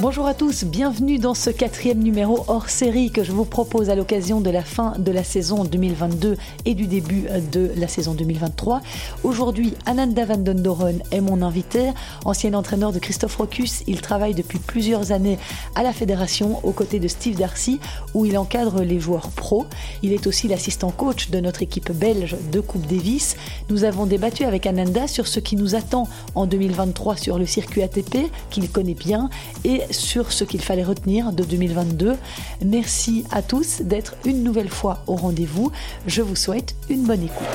Bonjour à tous, bienvenue dans ce quatrième numéro hors série que je vous propose à l'occasion de la fin de la saison 2022 et du début de la saison 2023. Aujourd'hui, Ananda van den Doren est mon invité, ancien entraîneur de Christophe Rocus. Il travaille depuis plusieurs années à la fédération aux côtés de Steve Darcy où il encadre les joueurs pros. Il est aussi l'assistant coach de notre équipe belge de Coupe Davis. Nous avons débattu avec Ananda sur ce qui nous attend en 2023 sur le circuit ATP qu'il connaît bien et sur ce qu'il fallait retenir de 2022. Merci à tous d'être une nouvelle fois au rendez-vous. Je vous souhaite une bonne écoute.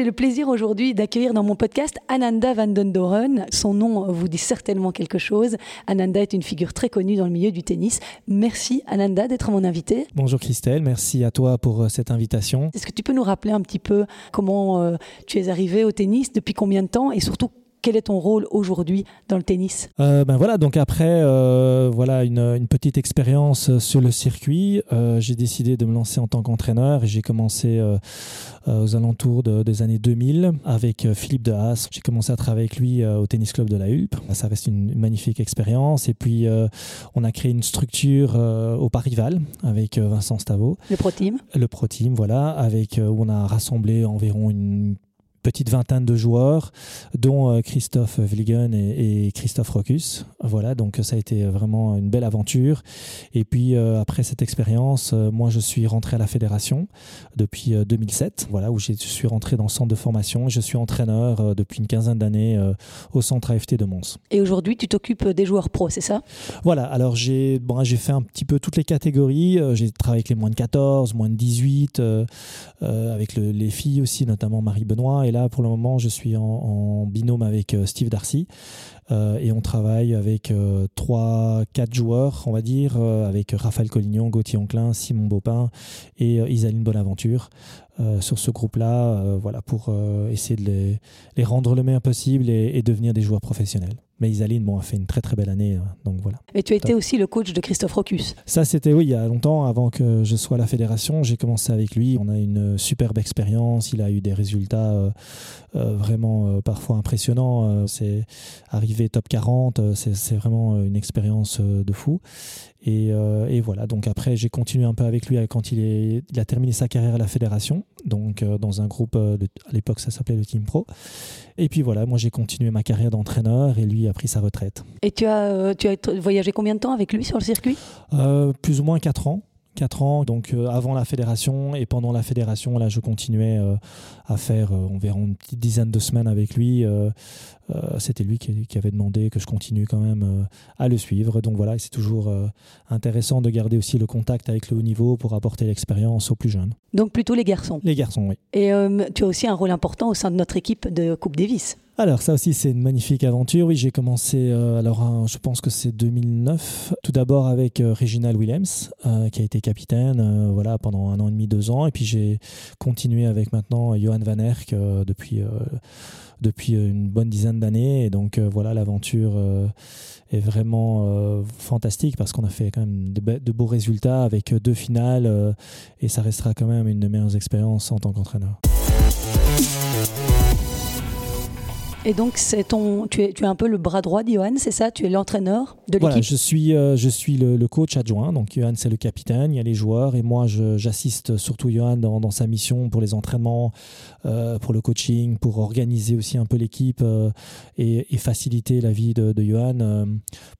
J'ai le plaisir aujourd'hui d'accueillir dans mon podcast Ananda van den Doren. Son nom vous dit certainement quelque chose. Ananda est une figure très connue dans le milieu du tennis. Merci Ananda d'être mon invité. Bonjour Christelle, merci à toi pour euh, cette invitation. Est-ce que tu peux nous rappeler un petit peu comment euh, tu es arrivé au tennis, depuis combien de temps et surtout quel est ton rôle aujourd'hui dans le tennis? Euh, Ben voilà, donc après euh, voilà une, une, petite expérience sur le circuit, euh, j'ai décidé de me lancer en tant qu'entraîneur et j'ai commencé euh, euh, aux alentours de, des années 2000 avec Philippe de Haas. J'ai commencé à travailler avec lui au tennis club de la Hulpe. Ça reste une, une magnifique expérience et puis on a créé une structure au Parival avec Vincent Stavo. Le Pro Team. Le Pro Team, voilà, avec où on a rassemblé environ une petite vingtaine de joueurs, dont euh, Christophe Vliegen et, et, Christophe Rocus. Voilà, donc ça a été vraiment une belle aventure. Et puis euh, après cette expérience, euh, moi je suis rentré à la fédération depuis 2007, voilà, où je suis rentré dans le centre de formation. Je suis entraîneur depuis une quinzaine d'années au centre AFT de Mons. Et aujourd'hui, tu t'occupes des joueurs pros, c'est ça? Voilà, alors j'ai bon, fait un petit peu toutes les catégories. J'ai travaillé avec les moins de 14, moins de 18, avec le, les filles aussi, notamment Marie Benoît. Et là, pour le moment, je suis en, binôme avec Steve Darcy. Euh, et on travaille avec euh, trois, quatre joueurs, on va dire, euh, avec Raphaël Collignon, Gauthier Onclin, Simon Baupin et Isaline Bonaventure. sur ce groupe-là, voilà, pour essayer de les, rendre le meilleur possible et, et devenir des joueurs professionnels. Mais Isaline bon, a fait une très très belle année. donc voilà. Et tu as été aussi le coach de Christophe Rocus. Ça, c'était oui, il y a longtemps, avant que je sois à la fédération. J'ai commencé avec lui. On a une superbe expérience. Il a eu des résultats euh, euh, vraiment euh, parfois impressionnants. c'est arrivé top 40. C'est vraiment une expérience de fou. Et, euh, et, voilà, donc après j'ai continué un peu avec lui quand il, est, il a terminé sa carrière à la fédération, donc euh, dans un groupe, euh, de, à l'époque ça s'appelait le Team Pro. Et puis voilà, moi j'ai continué ma carrière d'entraîneur et lui a pris sa retraite. Et tu as, tu as voyagé combien de temps avec lui sur le circuit? Plus ou moins 4 ans. 4 ans, donc euh, avant la fédération et pendant la fédération, là je continuais euh, à faire euh, environ une petite dizaine de semaines avec lui. C'était lui qui, qui, avait demandé que je continue quand même à le suivre. Donc voilà, c'est toujours intéressant de garder aussi le contact avec le haut niveau pour apporter l'expérience aux plus jeunes. Donc plutôt les garçons Les garçons, oui. Et tu as aussi un rôle important au sein de notre équipe de Coupe Davis alors ça aussi c'est une magnifique aventure. Oui, j'ai commencé euh, alors je pense que c'est 2009. Tout d'abord avec euh, Reginald Williams euh, qui a été capitaine voilà pendant un an et demi, deux ans, et puis j'ai continué avec maintenant Johan Van Erck depuis depuis une bonne dizaine d'années. Et donc voilà l'aventure est vraiment fantastique parce qu'on a fait quand même de, beaux résultats avec deux finales et ça restera quand même une de meilleures expériences en tant qu'entraîneur. Et donc, c'est ton, tu, es, tu es un peu le bras droit d'Johan, c'est ça? Tu es l'entraîneur de l'équipe? Voilà, je suis, euh, je suis le, le, coach adjoint. Donc, Johan, c'est le capitaine, il y a les joueurs. Et moi, j'assiste surtout Johan dans, dans, sa mission pour les entraînements, pour le coaching, pour organiser aussi un peu l'équipe euh, et, faciliter la vie de, Johan euh,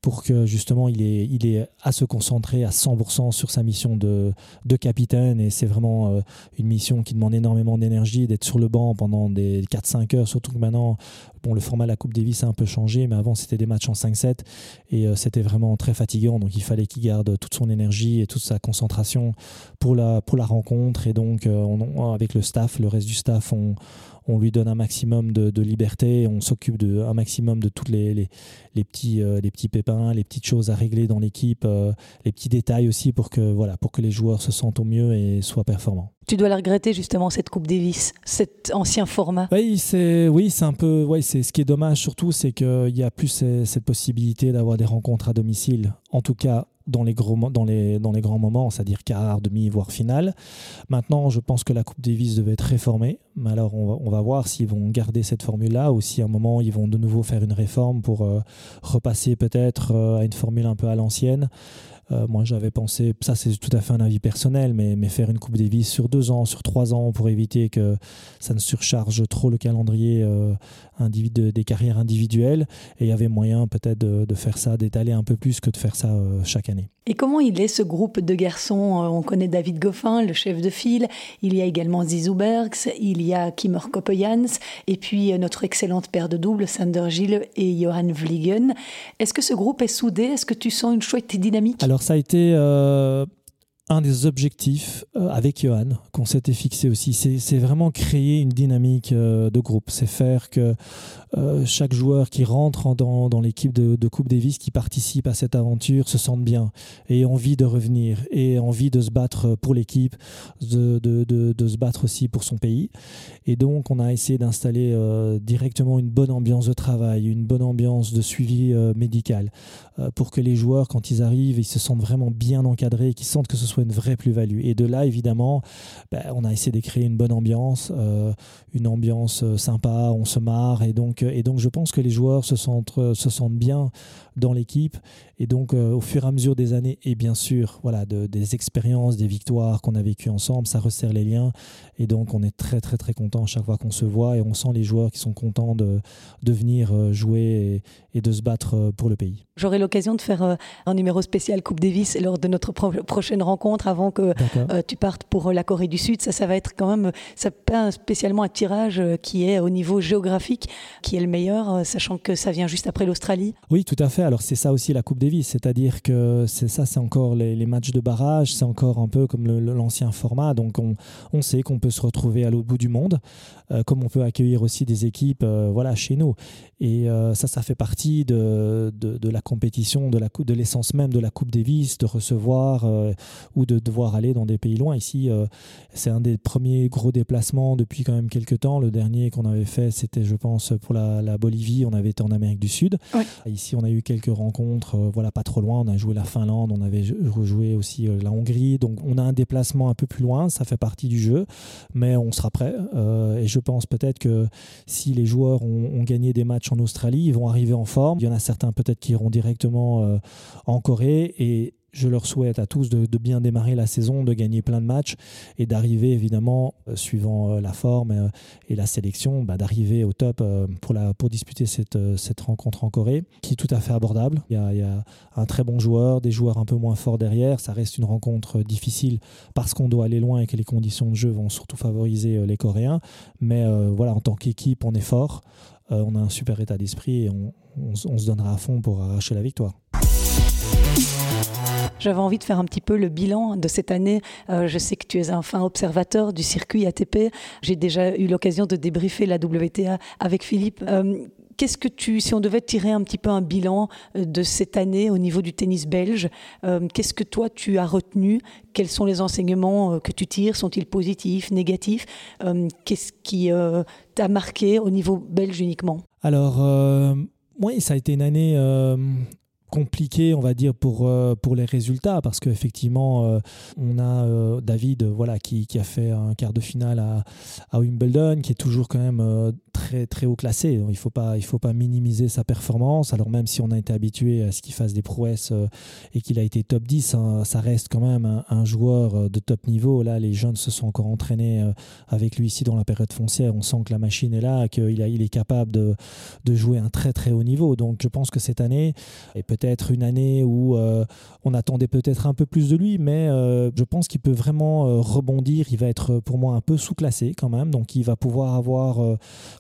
pour que justement il ait, il ait à se concentrer à 100% sur sa mission de, de capitaine. Et c'est vraiment euh, une mission qui demande énormément d'énergie, d'être sur le banc pendant des 4-5 heures, surtout que maintenant, Bon, le format de la Coupe Davis a un peu changé, mais avant c'était des matchs en 5-7 et euh, c'était vraiment très fatigant. Donc il fallait qu'il garde toute son énergie et toute sa concentration pour la, pour la rencontre. Et donc euh, on, avec le staff, le reste du staff, on, on lui donne un maximum de, de liberté, on s'occupe de un maximum de tous les, les, les, petits, euh, les petits pépins, les petites choses à régler dans l'équipe, euh, les petits détails aussi pour que, voilà, pour que les joueurs se sentent au mieux et soient performants. Tu dois la regretter justement cette Coupe Davis, cet ancien format. Oui, c'est oui, c'est un peu, ouais, c'est ce qui est dommage surtout, c'est qu'il y a plus cette possibilité d'avoir des rencontres à domicile, en tout cas dans les, gros, dans les, dans les grands moments, c'est-à-dire quart, demi, voire finale. Maintenant, je pense que la Coupe Davis devait être réformée. Mais alors, on va, on va s'ils vont garder cette formule-là ou si à un moment, ils vont de nouveau faire une réforme pour euh, repasser peut-être euh, à une formule un peu à l'ancienne. Euh, moi, j'avais pensé, ça c'est tout à fait un avis personnel, mais, mais faire une Coupe Davis sur deux ans, sur trois ans, pour éviter que ça ne surcharge trop le calendrier des carrières individuelles. Et il y avait moyen peut-être de, faire ça, d'étaler un peu plus que de faire ça chaque année. Et comment il est ce groupe de garçons euh, On connaît David Goffin, le chef de file. Il y a également Zizou Bergs, il y a Kimmer Koppejans, et puis euh, notre excellente paire de doubles, Sander Gilles et Johan Vliegen. Est-ce que ce groupe est soudé? Est-ce que tu sens une chouette dynamique? Alors ça a été un des objectifs euh, avec Johan qu'on s'était fixé aussi. C'est vraiment créer une dynamique euh, de groupe. C'est faire que euh, chaque joueur qui rentre dans, l'équipe de, Coupe Davis, qui participe à cette aventure, se sente bien et envie de revenir et envie de se battre pour l'équipe, de, de, se battre aussi pour son pays. Et donc, on a essayé d'installer directement une bonne ambiance de travail, une bonne ambiance de suivi médical pour que les joueurs, quand ils arrivent, ils se sentent vraiment bien encadrés, qu'ils sentent que ce soit une vraie plus-value. Et de là, évidemment, ben, on a essayé de créer une bonne ambiance, euh, une ambiance euh, sympa, on se marre. Et donc, euh, et donc je pense que les joueurs se sentent, se sentent bien dans l'équipe. Et donc, au fur et à mesure des années, et bien sûr, voilà, de, des expériences, des victoires qu'on a vécues ensemble, ça resserre les liens. Et donc, on est très, très, très content chaque fois qu'on se voit. Et on sent les joueurs qui sont contents de, de venir jouer et, et, de se battre pour le pays. J'aurai l'occasion de faire un numéro spécial Coupe Davis lors de notre prochaine rencontre avant que euh, tu partes pour euh, la Corée du Sud. Ça, ça va être quand même, ça pas spécialement un tirage euh, qui est au niveau géographique qui est le meilleur, sachant que ça vient juste après l'Australie. Oui, tout à fait. Alors c'est ça aussi la Coupe Davis, c'est-à-dire que c'est ça, c'est encore les, matchs de barrage, c'est encore un peu comme l'ancien format. Donc on, on sait qu'on peut se retrouver à l'autre bout du monde, comme on peut accueillir aussi des équipes, voilà, chez nous. Et ça, ça fait partie de, de, de la compétition, de la de l'essence même de la Coupe Davis, de recevoir ou de devoir aller dans des pays loin. Ici, euh, c'est un des premiers gros déplacements depuis quand même quelques temps. Le dernier qu'on avait fait, c'était, je pense, pour la, Bolivie. On avait été en Amérique du Sud. Ici, on a eu quelques rencontres, euh, voilà, pas trop loin. On a joué la Finlande, on avait rejoué aussi euh, la Hongrie. Donc, on a un déplacement un peu plus loin. Ça fait partie du jeu, mais on sera prêt. et je pense peut-être que si les joueurs ont, ont, gagné des matchs en Australie, ils vont arriver en forme. Il y en a certains peut-être qui iront directement en Corée et je leur souhaite à tous de, bien démarrer la saison, de gagner plein de matchs et d'arriver évidemment, euh, suivant euh, la forme euh, et la sélection, bah, d'arriver au top pour, pour disputer cette, cette rencontre en Corée, qui est tout à fait abordable. Il y, a, il y, a, un très bon joueur, des joueurs un peu moins forts derrière. Ça reste une rencontre difficile parce qu'on doit aller loin et que les conditions de jeu vont surtout favoriser les Coréens. Mais voilà, en tant qu'équipe, on est fort, on a un super état d'esprit et on, on se donnera à fond pour arracher la victoire. J'avais envie de faire un petit peu le bilan de cette année. Euh, je sais que tu es un fin observateur du circuit ATP. J'ai déjà eu l'occasion de débriefer la WTA avec Philippe. Euh, qu'est-ce que tu, si on devait tirer un petit peu un bilan euh, de cette année au niveau du tennis belge, qu'est-ce que toi tu as retenu? Quels sont les enseignements que tu tires? Sont-ils positifs, négatifs? Qu'est-ce qui t'a marqué au niveau belge uniquement? Alors, oui, ça a été une année compliqué, on va dire, pour, euh, pour les résultats, parce qu'effectivement, euh, on a euh, David voilà, qui, qui, a fait un quart de finale à, Wimbledon, qui est toujours quand même très, très haut classé. il ne faut, pas, faut pas minimiser sa performance. Alors même si on a été habitué à ce qu'il fasse des prouesses et qu'il a été top 10, hein, ça reste quand même un, joueur de top niveau. Là, les jeunes se sont encore entraînés avec lui ici dans la période foncière. On sent que la machine est là, qu'il il est capable de, de jouer un très très haut niveau. Donc je pense que cette année, et peut peut-être une année où euh, on attendait peut-être un peu plus de lui, mais euh, je pense qu'il peut vraiment euh, rebondir. Il va être pour moi un peu sous-classé quand même, donc il va pouvoir avoir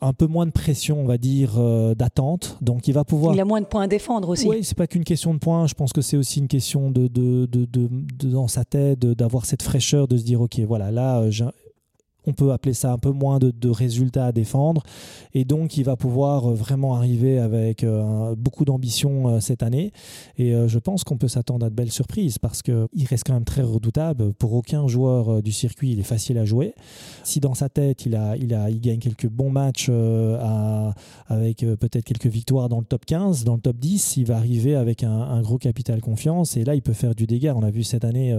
un peu moins de pression, on va dire, d'attente. Donc il va pouvoir. Il a moins de points à défendre aussi. Oui, c'est pas qu'une question de points. Je pense que c'est aussi une question de, de, de, de dans sa tête d'avoir cette fraîcheur, de se dire ok, voilà, là on peut appeler ça un peu moins de, résultats à défendre. Et donc, il va pouvoir vraiment arriver avec beaucoup d'ambition cette année. Et je pense qu'on peut s'attendre à de belles surprises parce qu'il reste quand même très redoutable. Pour aucun joueur du circuit, il est facile à jouer. Si dans sa tête, il, a, il, a, il gagne quelques bons matchs avec peut-être quelques victoires dans le top 15, dans le top 10, il va arriver avec un, gros capital confiance. Et là, il peut faire du dégât. On a vu cette année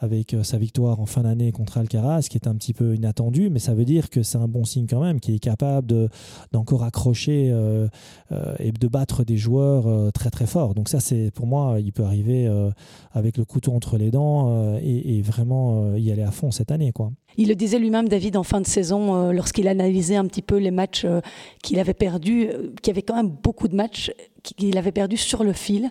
avec sa victoire en fin d'année contre Alcaraz, qui est un petit peu inattendu, mais ça veut dire que c'est un bon signe quand même, qu'il est capable d'encore accrocher euh, euh, et de battre des joueurs euh, très très forts. Donc ça, c'est pour moi, il peut arriver avec le couteau entre les dents et, vraiment y aller à fond cette année. Quoi. Il le disait lui-même, David, en fin de saison, lorsqu'il analysait un petit peu les matchs qu'il avait perdus, qu'il y avait quand même beaucoup de matchs qu'il avait perdus sur le fil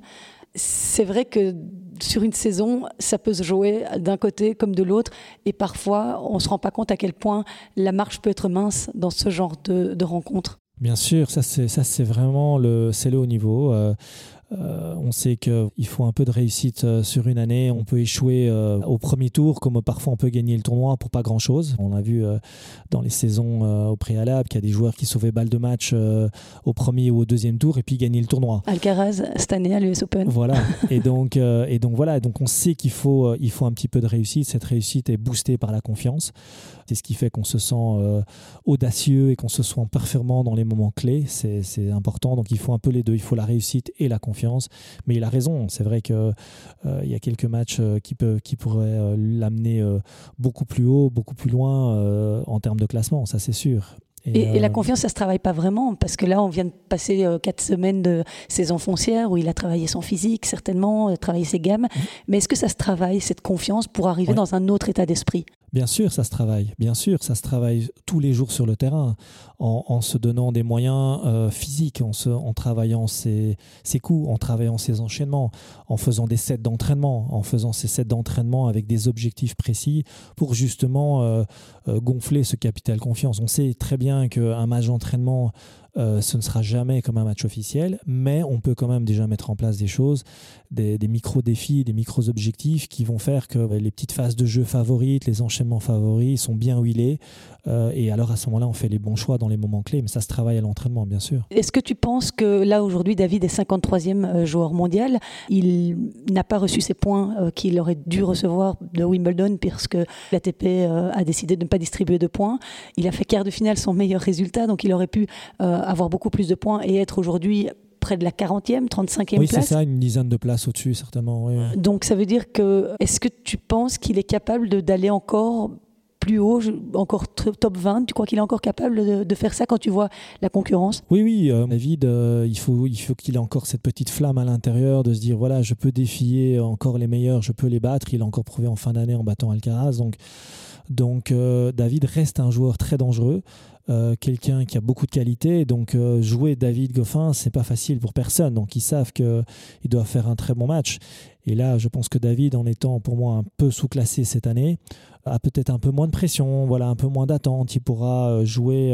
c'est vrai que sur une saison, ça peut se jouer d'un côté comme de l'autre, et parfois on ne se rend pas compte à quel point la marche peut être mince dans ce genre de, de rencontres. Bien sûr, ça c'est vraiment le, le haut niveau. Euh, euh, on sait qu'il faut un peu de réussite euh, sur une année. On peut échouer euh, au premier tour, comme parfois on peut gagner le tournoi pour pas grand chose. On a vu dans les saisons au préalable qu'il y a des joueurs qui sauvaient balle de match au premier ou au deuxième tour et puis gagner le tournoi. Alcaraz cette année à l'US Open. Voilà. et donc et donc voilà. Donc on sait qu'il faut il faut un petit peu de réussite. Cette réussite est boostée par la confiance. C'est ce qui fait qu'on se sent audacieux et qu'on se sent performant dans les moments clés. C'est important. Donc il faut un peu les deux. Il faut la réussite et la confiance mais il a raison. C'est vrai qu'il euh, y a quelques matchs euh, qui, qui pourraient euh, l'amener beaucoup plus haut, beaucoup plus loin en termes de classement, ça c'est sûr. Et, la confiance, ça se travaille pas vraiment, parce que là, on vient de passer quatre semaines de saison foncière où il a travaillé son physique, certainement, travaillé ses gammes. Mmh. Mais est-ce que ça se travaille, cette confiance, pour arriver dans un autre état d'esprit? Bien sûr, ça se travaille. Bien sûr, ça se travaille tous les jours sur le terrain, en, se donnant des moyens euh, physiques, en, se, en travaillant ses, ses, coups, en travaillant ses enchaînements, en faisant des sets d'entraînement, en faisant ces sets d'entraînement avec des objectifs précis pour justement euh, euh, gonfler ce capital confiance. On sait très bien qu'un match d'entraînement euh, ce ne sera jamais comme un match officiel, mais on peut quand même déjà mettre en place des choses, des, micro-défis, des micro-objectifs qui vont faire que les petites phases de jeu favorites, les enchaînements favoris sont bien huilés. Euh, et alors à ce moment-là, on fait les bons choix dans les moments clés, mais ça se travaille à l'entraînement, bien sûr. Est-ce que tu penses que là, aujourd'hui, David est 53e euh, joueur mondial Il n'a pas reçu ses points qu'il aurait dû recevoir de Wimbledon, puisque l'ATP a décidé de ne pas distribuer de points. Il a fait quart de finale son meilleur résultat, donc il aurait pu avoir beaucoup plus de points et être aujourd'hui près de la 40e, 35e place. Oui, c'est ça, une dizaine de places au-dessus, certainement. Donc ça veut dire que, est-ce que tu penses qu'il est capable d'aller encore plus haut, encore top 20 Tu crois qu'il est encore capable de, faire ça quand tu vois la concurrence? Oui, oui, euh, David, euh, il faut il faut qu'il ait encore cette petite flamme à l'intérieur de se dire voilà, je peux défier encore les meilleurs, je peux les battre. Il a encore prouvé en fin d'année en battant Alcaraz. Donc, donc euh, David reste un joueur très dangereux. Euh, quelqu'un qui a beaucoup de qualité. Donc euh, jouer David Goffin, c'est pas facile pour personne. Donc ils savent qu'il doit faire un très bon match. Et là, je pense que David, en étant pour moi un peu sous-classé cette année, a peut-être un peu moins de pression, voilà, un peu moins d'attente. Il pourra euh, jouer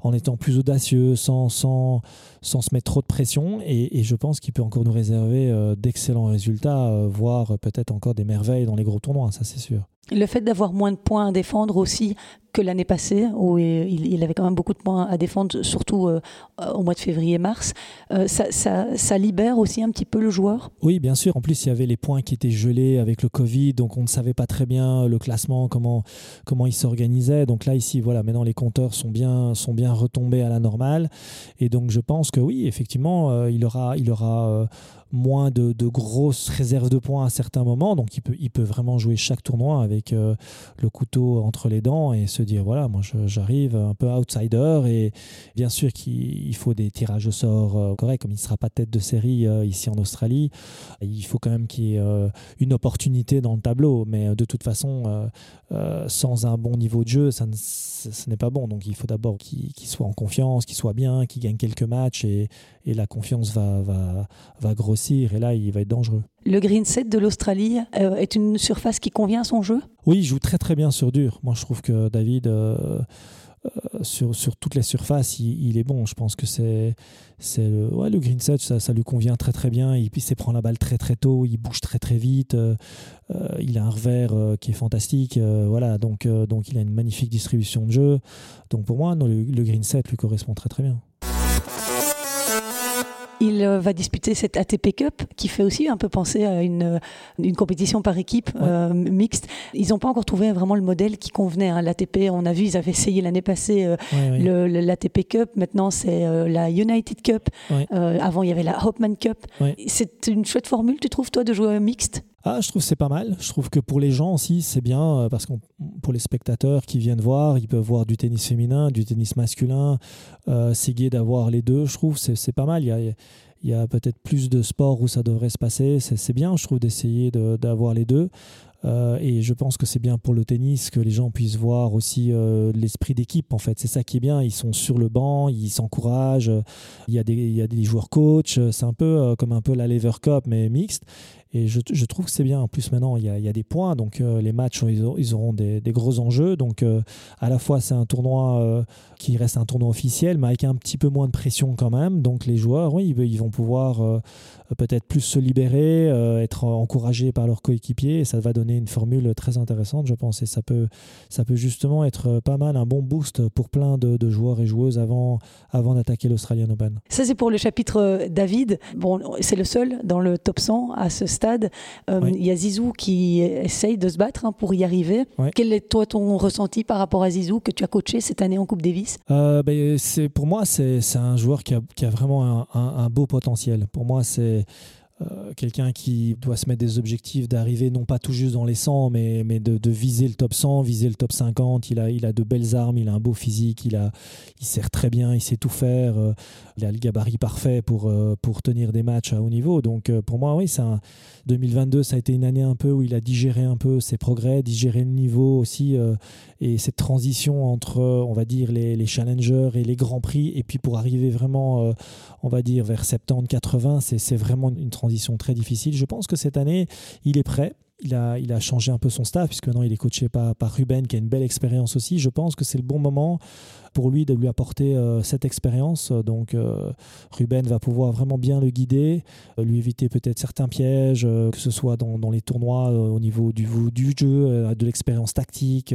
en étant plus audacieux, sans, sans, sans se mettre trop de pression. Et, et je pense qu'il peut encore nous réserver d'excellents résultats, voire peut-être encore des merveilles dans les gros tournois, ça c'est sûr. Le fait d'avoir moins de points à défendre aussi que l'année passée, où il, avait quand même beaucoup de points à défendre, surtout euh, au mois de février-mars, euh, ça, libère aussi un petit peu le joueur? Oui, bien sûr. En plus, il y avait les points qui étaient gelés avec le Covid, donc on ne savait pas très bien le classement, comment, comment il s'organisait. Donc là, ici, voilà, maintenant les compteurs sont bien, sont bien retombés à la normale. Et donc je pense que oui, effectivement, euh, il aura... Il aura moins de, grosses réserves de points à certains moments. Donc il peut, vraiment jouer chaque tournoi avec euh, le couteau entre les dents et se dire voilà, moi j'arrive un peu outsider. Et bien sûr qu'il faut des tirages au sort euh, corrects, comme il ne sera pas tête de série euh, ici en Australie. Il faut quand même qu'il y ait une opportunité dans le tableau. Mais de toute façon, sans un bon niveau de jeu, ça ce n'est pas bon. Donc il faut d'abord qu'il soit en confiance, qu'il soit bien, qu'il gagne quelques matchs et la confiance va, va, va grossir et là, il va être dangereux. Le green set de l'Australie euh, est une surface qui convient à son jeu? Oui, il joue très très bien sur dur. Moi, je trouve que David, euh, euh, sur, sur toutes les surfaces, il, est bon. Je pense que c'est c'est le, ouais, le green set, ça, ça, lui convient très très bien. Il, il prend la balle très très tôt, il bouge très très vite. il a un revers qui est fantastique. voilà, donc, donc il a une magnifique distribution de jeu. Donc pour moi, le, le green set lui correspond très très bien. Il euh, va disputer cette ATP Cup qui fait aussi un peu penser à une, euh, une compétition par équipe euh, mixte. Ils n'ont pas encore trouvé vraiment le modèle qui convenait. Hein. L'ATP, on a vu, ils avaient essayé l'année passée l'ATP Cup. Maintenant, c'est la United Cup. avant, il y avait la Hopman Cup. C'est une chouette formule, tu trouves, toi, de jouer mixte? Ah, je trouve c'est pas mal. Je trouve que pour les gens aussi, c'est bien parce que pour les spectateurs qui viennent voir, ils peuvent voir du tennis féminin, du tennis masculin. c'est gai d'avoir les deux. Je trouve c'est pas mal. Il y a, peut-être plus de sports où ça devrait se passer. C'est bien, je trouve, d'essayer d'avoir les deux. Euh, et je pense que c'est bien pour le tennis que les gens puissent voir aussi euh, l'esprit d'équipe. En fait, c'est ça qui est bien. Ils sont sur le banc, ils s'encouragent. Il y a des, joueurs coach. C'est un peu euh, comme un peu la Lever Cup mais mixte. Et je, je, trouve que c'est bien. En plus, maintenant, il y a, il y a des points. Donc, euh, les matchs, ils, auront, des, des, gros enjeux. Donc, euh, à la fois, c'est un tournoi euh, qui reste un tournoi officiel, mais avec un petit peu moins de pression quand même. Donc, les joueurs, oui, ils, vont pouvoir peut-être plus se libérer, être encouragés par leurs coéquipiers. Et ça va donner une formule très intéressante, je pense. Et ça peut, ça peut justement être pas mal, un bon boost pour plein de, de joueurs et joueuses avant, avant d'attaquer l'Australian Open. Ça, c'est pour le chapitre David. Bon, c'est le seul dans le top 100 à ce stade. Euh, il y a Zizou qui essaye de se battre hein, pour y arriver. Quel est toi ton ressenti par rapport à Zizou que tu as coaché cette année en Coupe Davis? Euh, ben, Pour moi, c'est un joueur qui a, qui a vraiment un, un, beau potentiel. Pour moi, c'est euh, quelqu'un qui doit se mettre des objectifs d'arriver non pas tout juste dans les 100 mais, de, viser le top 100 viser le top 50 il a, il a de belles armes il a un beau physique il, a, il sert très bien il sait tout faire euh, il a le gabarit parfait pour, euh, pour tenir des matchs à haut niveau donc pour moi oui c'est un 2022 ça a été une année un peu où il a digéré un peu ses progrès digéré le niveau aussi et cette transition entre on va dire les, les, challengers et les grands prix et puis pour arriver vraiment on va dire vers 70 80 c'est vraiment une transition transition très difficile. Je pense que cette année, il est prêt. Il a, il a changé un peu son staff, puisque maintenant il est coaché par, par Ruben, qui a une belle expérience aussi. Je pense que c'est le bon moment pour lui de lui apporter euh, cette expérience. Donc euh, Ruben va pouvoir vraiment bien le guider, euh, lui éviter peut-être certains pièges, que ce soit dans, dans les tournois au niveau du, du jeu, de l'expérience tactique,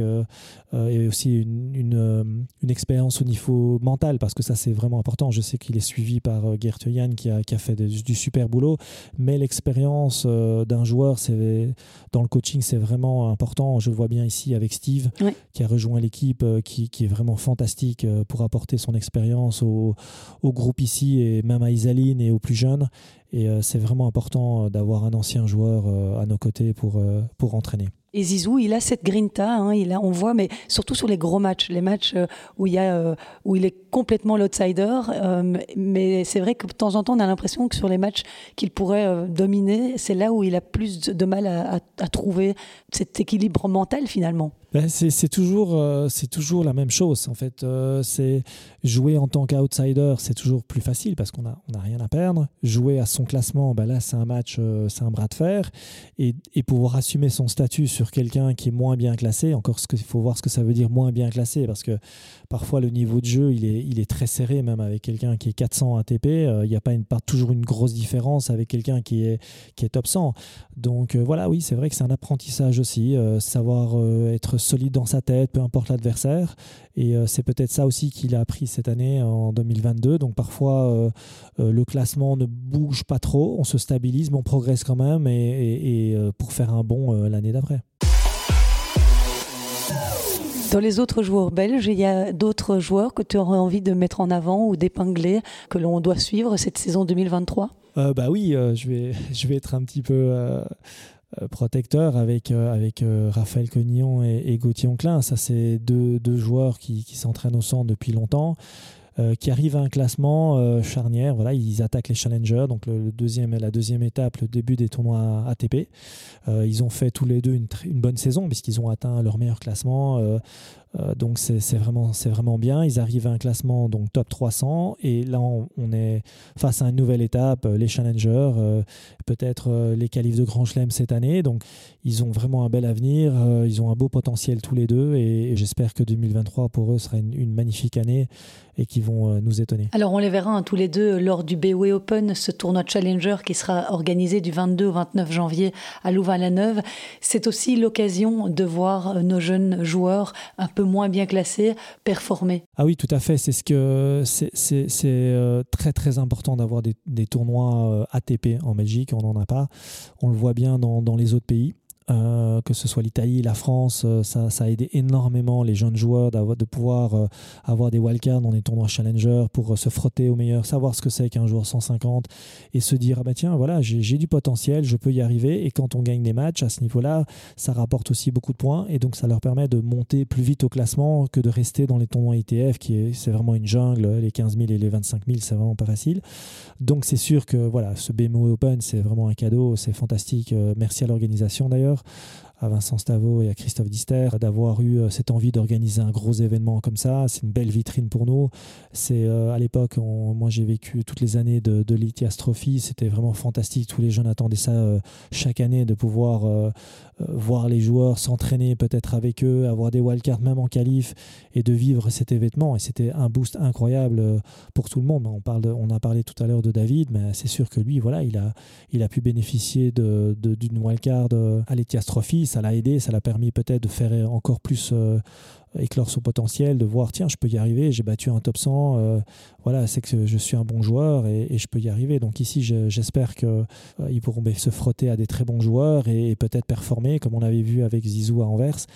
et aussi une, une, une, expérience au niveau mental, parce que ça c'est vraiment important. Je sais qu'il est suivi par Gert Jan qui a, qui a fait du super boulot, mais l'expérience d'un joueur c'est dans le coaching c'est vraiment important. Je le vois bien ici avec Steve qui a rejoint l'équipe, qui, qui est vraiment fantastique euh, pour apporter son expérience au, groupe ici et même à Isaline et aux plus jeunes. Et euh, c'est vraiment important euh, d'avoir un ancien joueur à nos côtés pour, pour entraîner. Et Zizou, il a cette grinta, hein, il a, on voit, mais surtout sur les gros matchs, les matchs où, il, est complètement l'outsider. mais c'est vrai que de temps en temps, on a l'impression que sur les matchs qu'il pourrait dominer, c'est là où il a plus de mal à trouver cet équilibre mental finalement. Ben, c'est toujours, euh, c'est toujours la même chose. En fait, euh, c'est jouer en tant qu'outsider, c'est toujours plus facile parce qu'on n'a on a rien à perdre. Jouer à son classement, ben là, c'est un match, euh, c'est un bras de fer. Et, et, pouvoir assumer son statut sur quelqu'un qui est moins bien classé, encore, il faut voir ce que ça veut dire moins bien classé parce que parfois le niveau de jeu, il est, il est très serré, même avec quelqu'un qui est 400 ATP. Il n'y a pas, une, toujours une grosse différence avec quelqu'un qui est, qui est top 100. Donc voilà, oui, c'est vrai que c'est un apprentissage aussi, savoir être solide dans sa tête, peu importe l'adversaire. Et euh, c'est peut-être ça aussi qu'il a appris cette année en 2022. Donc parfois, euh, euh, le classement ne bouge pas trop, on se stabilise, mais on progresse quand même et, pour faire un bon l'année d'après. Dans les autres joueurs belges, il y a d'autres joueurs que tu aurais envie de mettre en avant ou d'épingler, que l'on doit suivre cette saison 2023 Bah oui, je, vais, je vais être un petit peu euh, protecteur avec, euh, avec euh, Raphaël Cognillon et, Gauthier Onclin. Ça, c'est deux, deux, joueurs qui, qui s'entraînent au centre depuis longtemps. qui arrivent à un classement charnière. Voilà, ils attaquent les challengers, donc le, deuxième, la deuxième étape, le début des tournois ATP. ils ont fait tous les deux une, une bonne saison puisqu'ils ont atteint leur meilleur classement. Donc c'est vraiment, vraiment bien. Ils arrivent à un classement donc top 300 et là on, est face à une nouvelle étape, les challengers, peut-être les qualifs de Grand Chelem cette année. Donc ils ont vraiment un bel avenir, ils ont un beau potentiel tous les deux et, j'espère que 2023 pour eux sera une magnifique année et qui vont euh, nous étonner. Alors on les verra hein, tous les deux lors du BOE Open, ce tournoi Challenger qui sera organisé du 22 au 29 janvier à Louvain-la-Neuve. C'est aussi l'occasion de voir euh, nos jeunes joueurs un peu moins bien classés performer. Ah oui, tout à fait. C'est ce que c'est euh, très très important d'avoir des, tournois ATP en Belgique. On n'en a pas. On le voit bien dans les autres pays. Euh, que ce soit l'Italie, la France, euh, ça, a aidé énormément les jeunes joueurs de pouvoir euh, avoir des wildcards dans des tournois challenger pour se frotter au meilleur, savoir ce que c'est qu'un joueur 150 et se dire ah bah tiens voilà j'ai du potentiel, je peux y arriver et quand on gagne des matchs à ce niveau-là, ça rapporte aussi beaucoup de points et donc ça leur permet de monter plus vite au classement que de rester dans les tournois ITF qui c'est vraiment une jungle, les 15 000 et les 25 000 c'est vraiment pas facile. Donc c'est sûr que voilà ce BMO Open c'est vraiment un cadeau, c'est fantastique. merci à l'organisation d'ailleurs auch à Vincent Stavo et à Christophe Dister d'avoir eu euh, cette envie d'organiser un gros événement comme ça. C'est une belle vitrine pour nous. C'est euh, à l'époque, moi j'ai vécu toutes les années de, de. C'était vraiment fantastique. Tous les jeunes attendaient ça euh, chaque année de pouvoir voir les joueurs s'entraîner peut-être avec eux, avoir des wildcards même en qualif et de vivre cet événement. Et c'était un boost incroyable pour tout le monde. On, parle on a parlé tout à l'heure de David, mais c'est sûr que lui, voilà, il a, il a pu bénéficier d'une wildcard à l'Etias Trophy. Ça l'a aidé, ça l'a permis peut-être de faire encore plus euh, éclore son potentiel, de voir tiens, je peux y arriver, j'ai battu un top 100, euh, voilà, c'est que je suis un bon joueur et, je peux y arriver. Donc ici, j'espère qu'ils euh, pourront se frotter à des très bons joueurs et, peut-être performer, comme on avait vu avec Zizou à Anvers.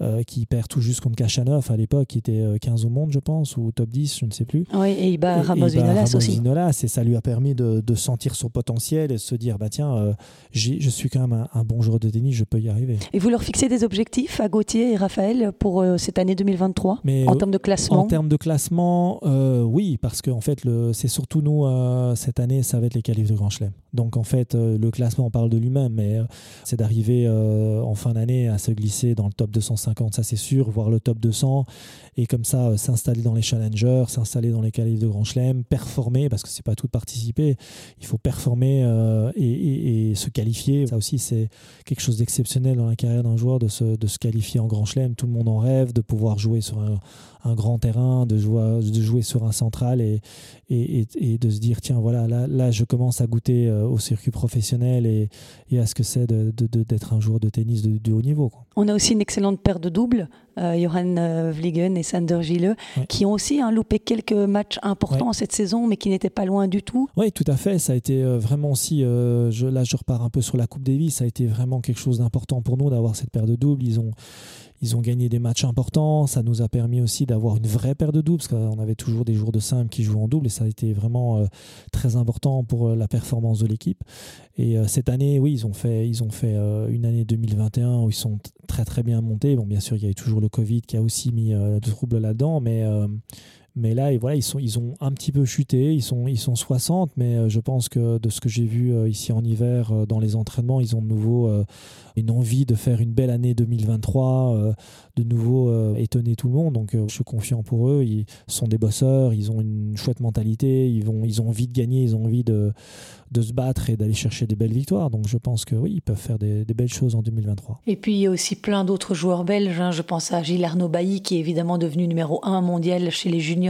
Euh, qui perd tout juste contre Kachanov à l'époque, qui était 15 au monde, je pense, ou top 10, je ne sais plus. Oui, et il bat Ramos Vinolas aussi. et ça lui a permis de, sentir son potentiel et de se dire bah tiens, je suis quand même un, bon joueur de tennis, je peux y arriver. Et vous leur fixez des objectifs à Gauthier et Raphaël pour cette année 2023 Mais en termes de classement En termes de classement, euh, oui, parce que en fait, c'est surtout nous, euh, cette année, ça va être les qualifs de Grand Chelem. Donc en fait, euh, le classement parle de lui-même, mais c'est d'arriver en fin d'année à se glisser dans le top 250, ça c'est sûr, voire le top 200, et comme ça s'installer dans les challengers, s'installer dans les qualifs de Grand Chelem, performer, parce que c'est pas tout de participer, il faut performer et, se qualifier. Ça aussi, c'est quelque chose d'exceptionnel dans la carrière d'un joueur de se qualifier en Grand Chelem. Tout le monde en rêve, de pouvoir jouer sur un, un grand terrain, de jouer, de jouer sur un central et, et, et, de se dire tiens voilà là, là je commence à goûter euh, au circuit professionnel et, et à ce que c'est d'être de, de, un joueur de tennis de, haut niveau. On a aussi une excellente paire de doubles, euh, Johan euh, Vliegen et Sander Gille, qui ont aussi hein, loupé quelques matchs importants cette saison, mais qui n'étaient pas loin du tout. Oui, tout à fait. Ça a été vraiment aussi, je, là je repars un peu sur la Coupe Davis, ça a été vraiment quelque chose d'important pour nous d'avoir cette paire de doubles. Ils ont, ils ont gagné des matchs importants. Ça nous a permis aussi d'avoir une vraie paire de doubles, parce qu'on avait toujours des joueurs de simple qui jouent en double, et ça a été vraiment euh, très important pour euh, la performance de l'équipe. Et euh, cette année, oui, ils ont fait, ils ont fait une année 2021 où ils sont très très bien montés. Bon, bien sûr, il y a eu toujours le Covid qui a aussi mis de troubles là-dedans, mais mais là, voilà, ils, sont, ils ont un petit peu chuté. Ils sont, ils sont 60, mais je pense que de ce que j'ai vu ici en hiver dans les entraînements, ils ont de nouveau une envie de faire une belle année 2023, euh, de nouveau euh, étonner tout le monde. Donc euh, je suis confiant pour eux. Ils sont des bosseurs, ils ont une chouette mentalité, ils, vont, ils ont envie de gagner, ils ont envie de, de se battre et d'aller chercher des belles victoires. Donc je pense que oui, ils peuvent faire des, belles choses en 2023. Et puis il y a aussi plein d'autres joueurs belges. Hein. Je pense à Gilles Arnaud Bailly qui est évidemment devenu numéro 1 mondial chez les juniors,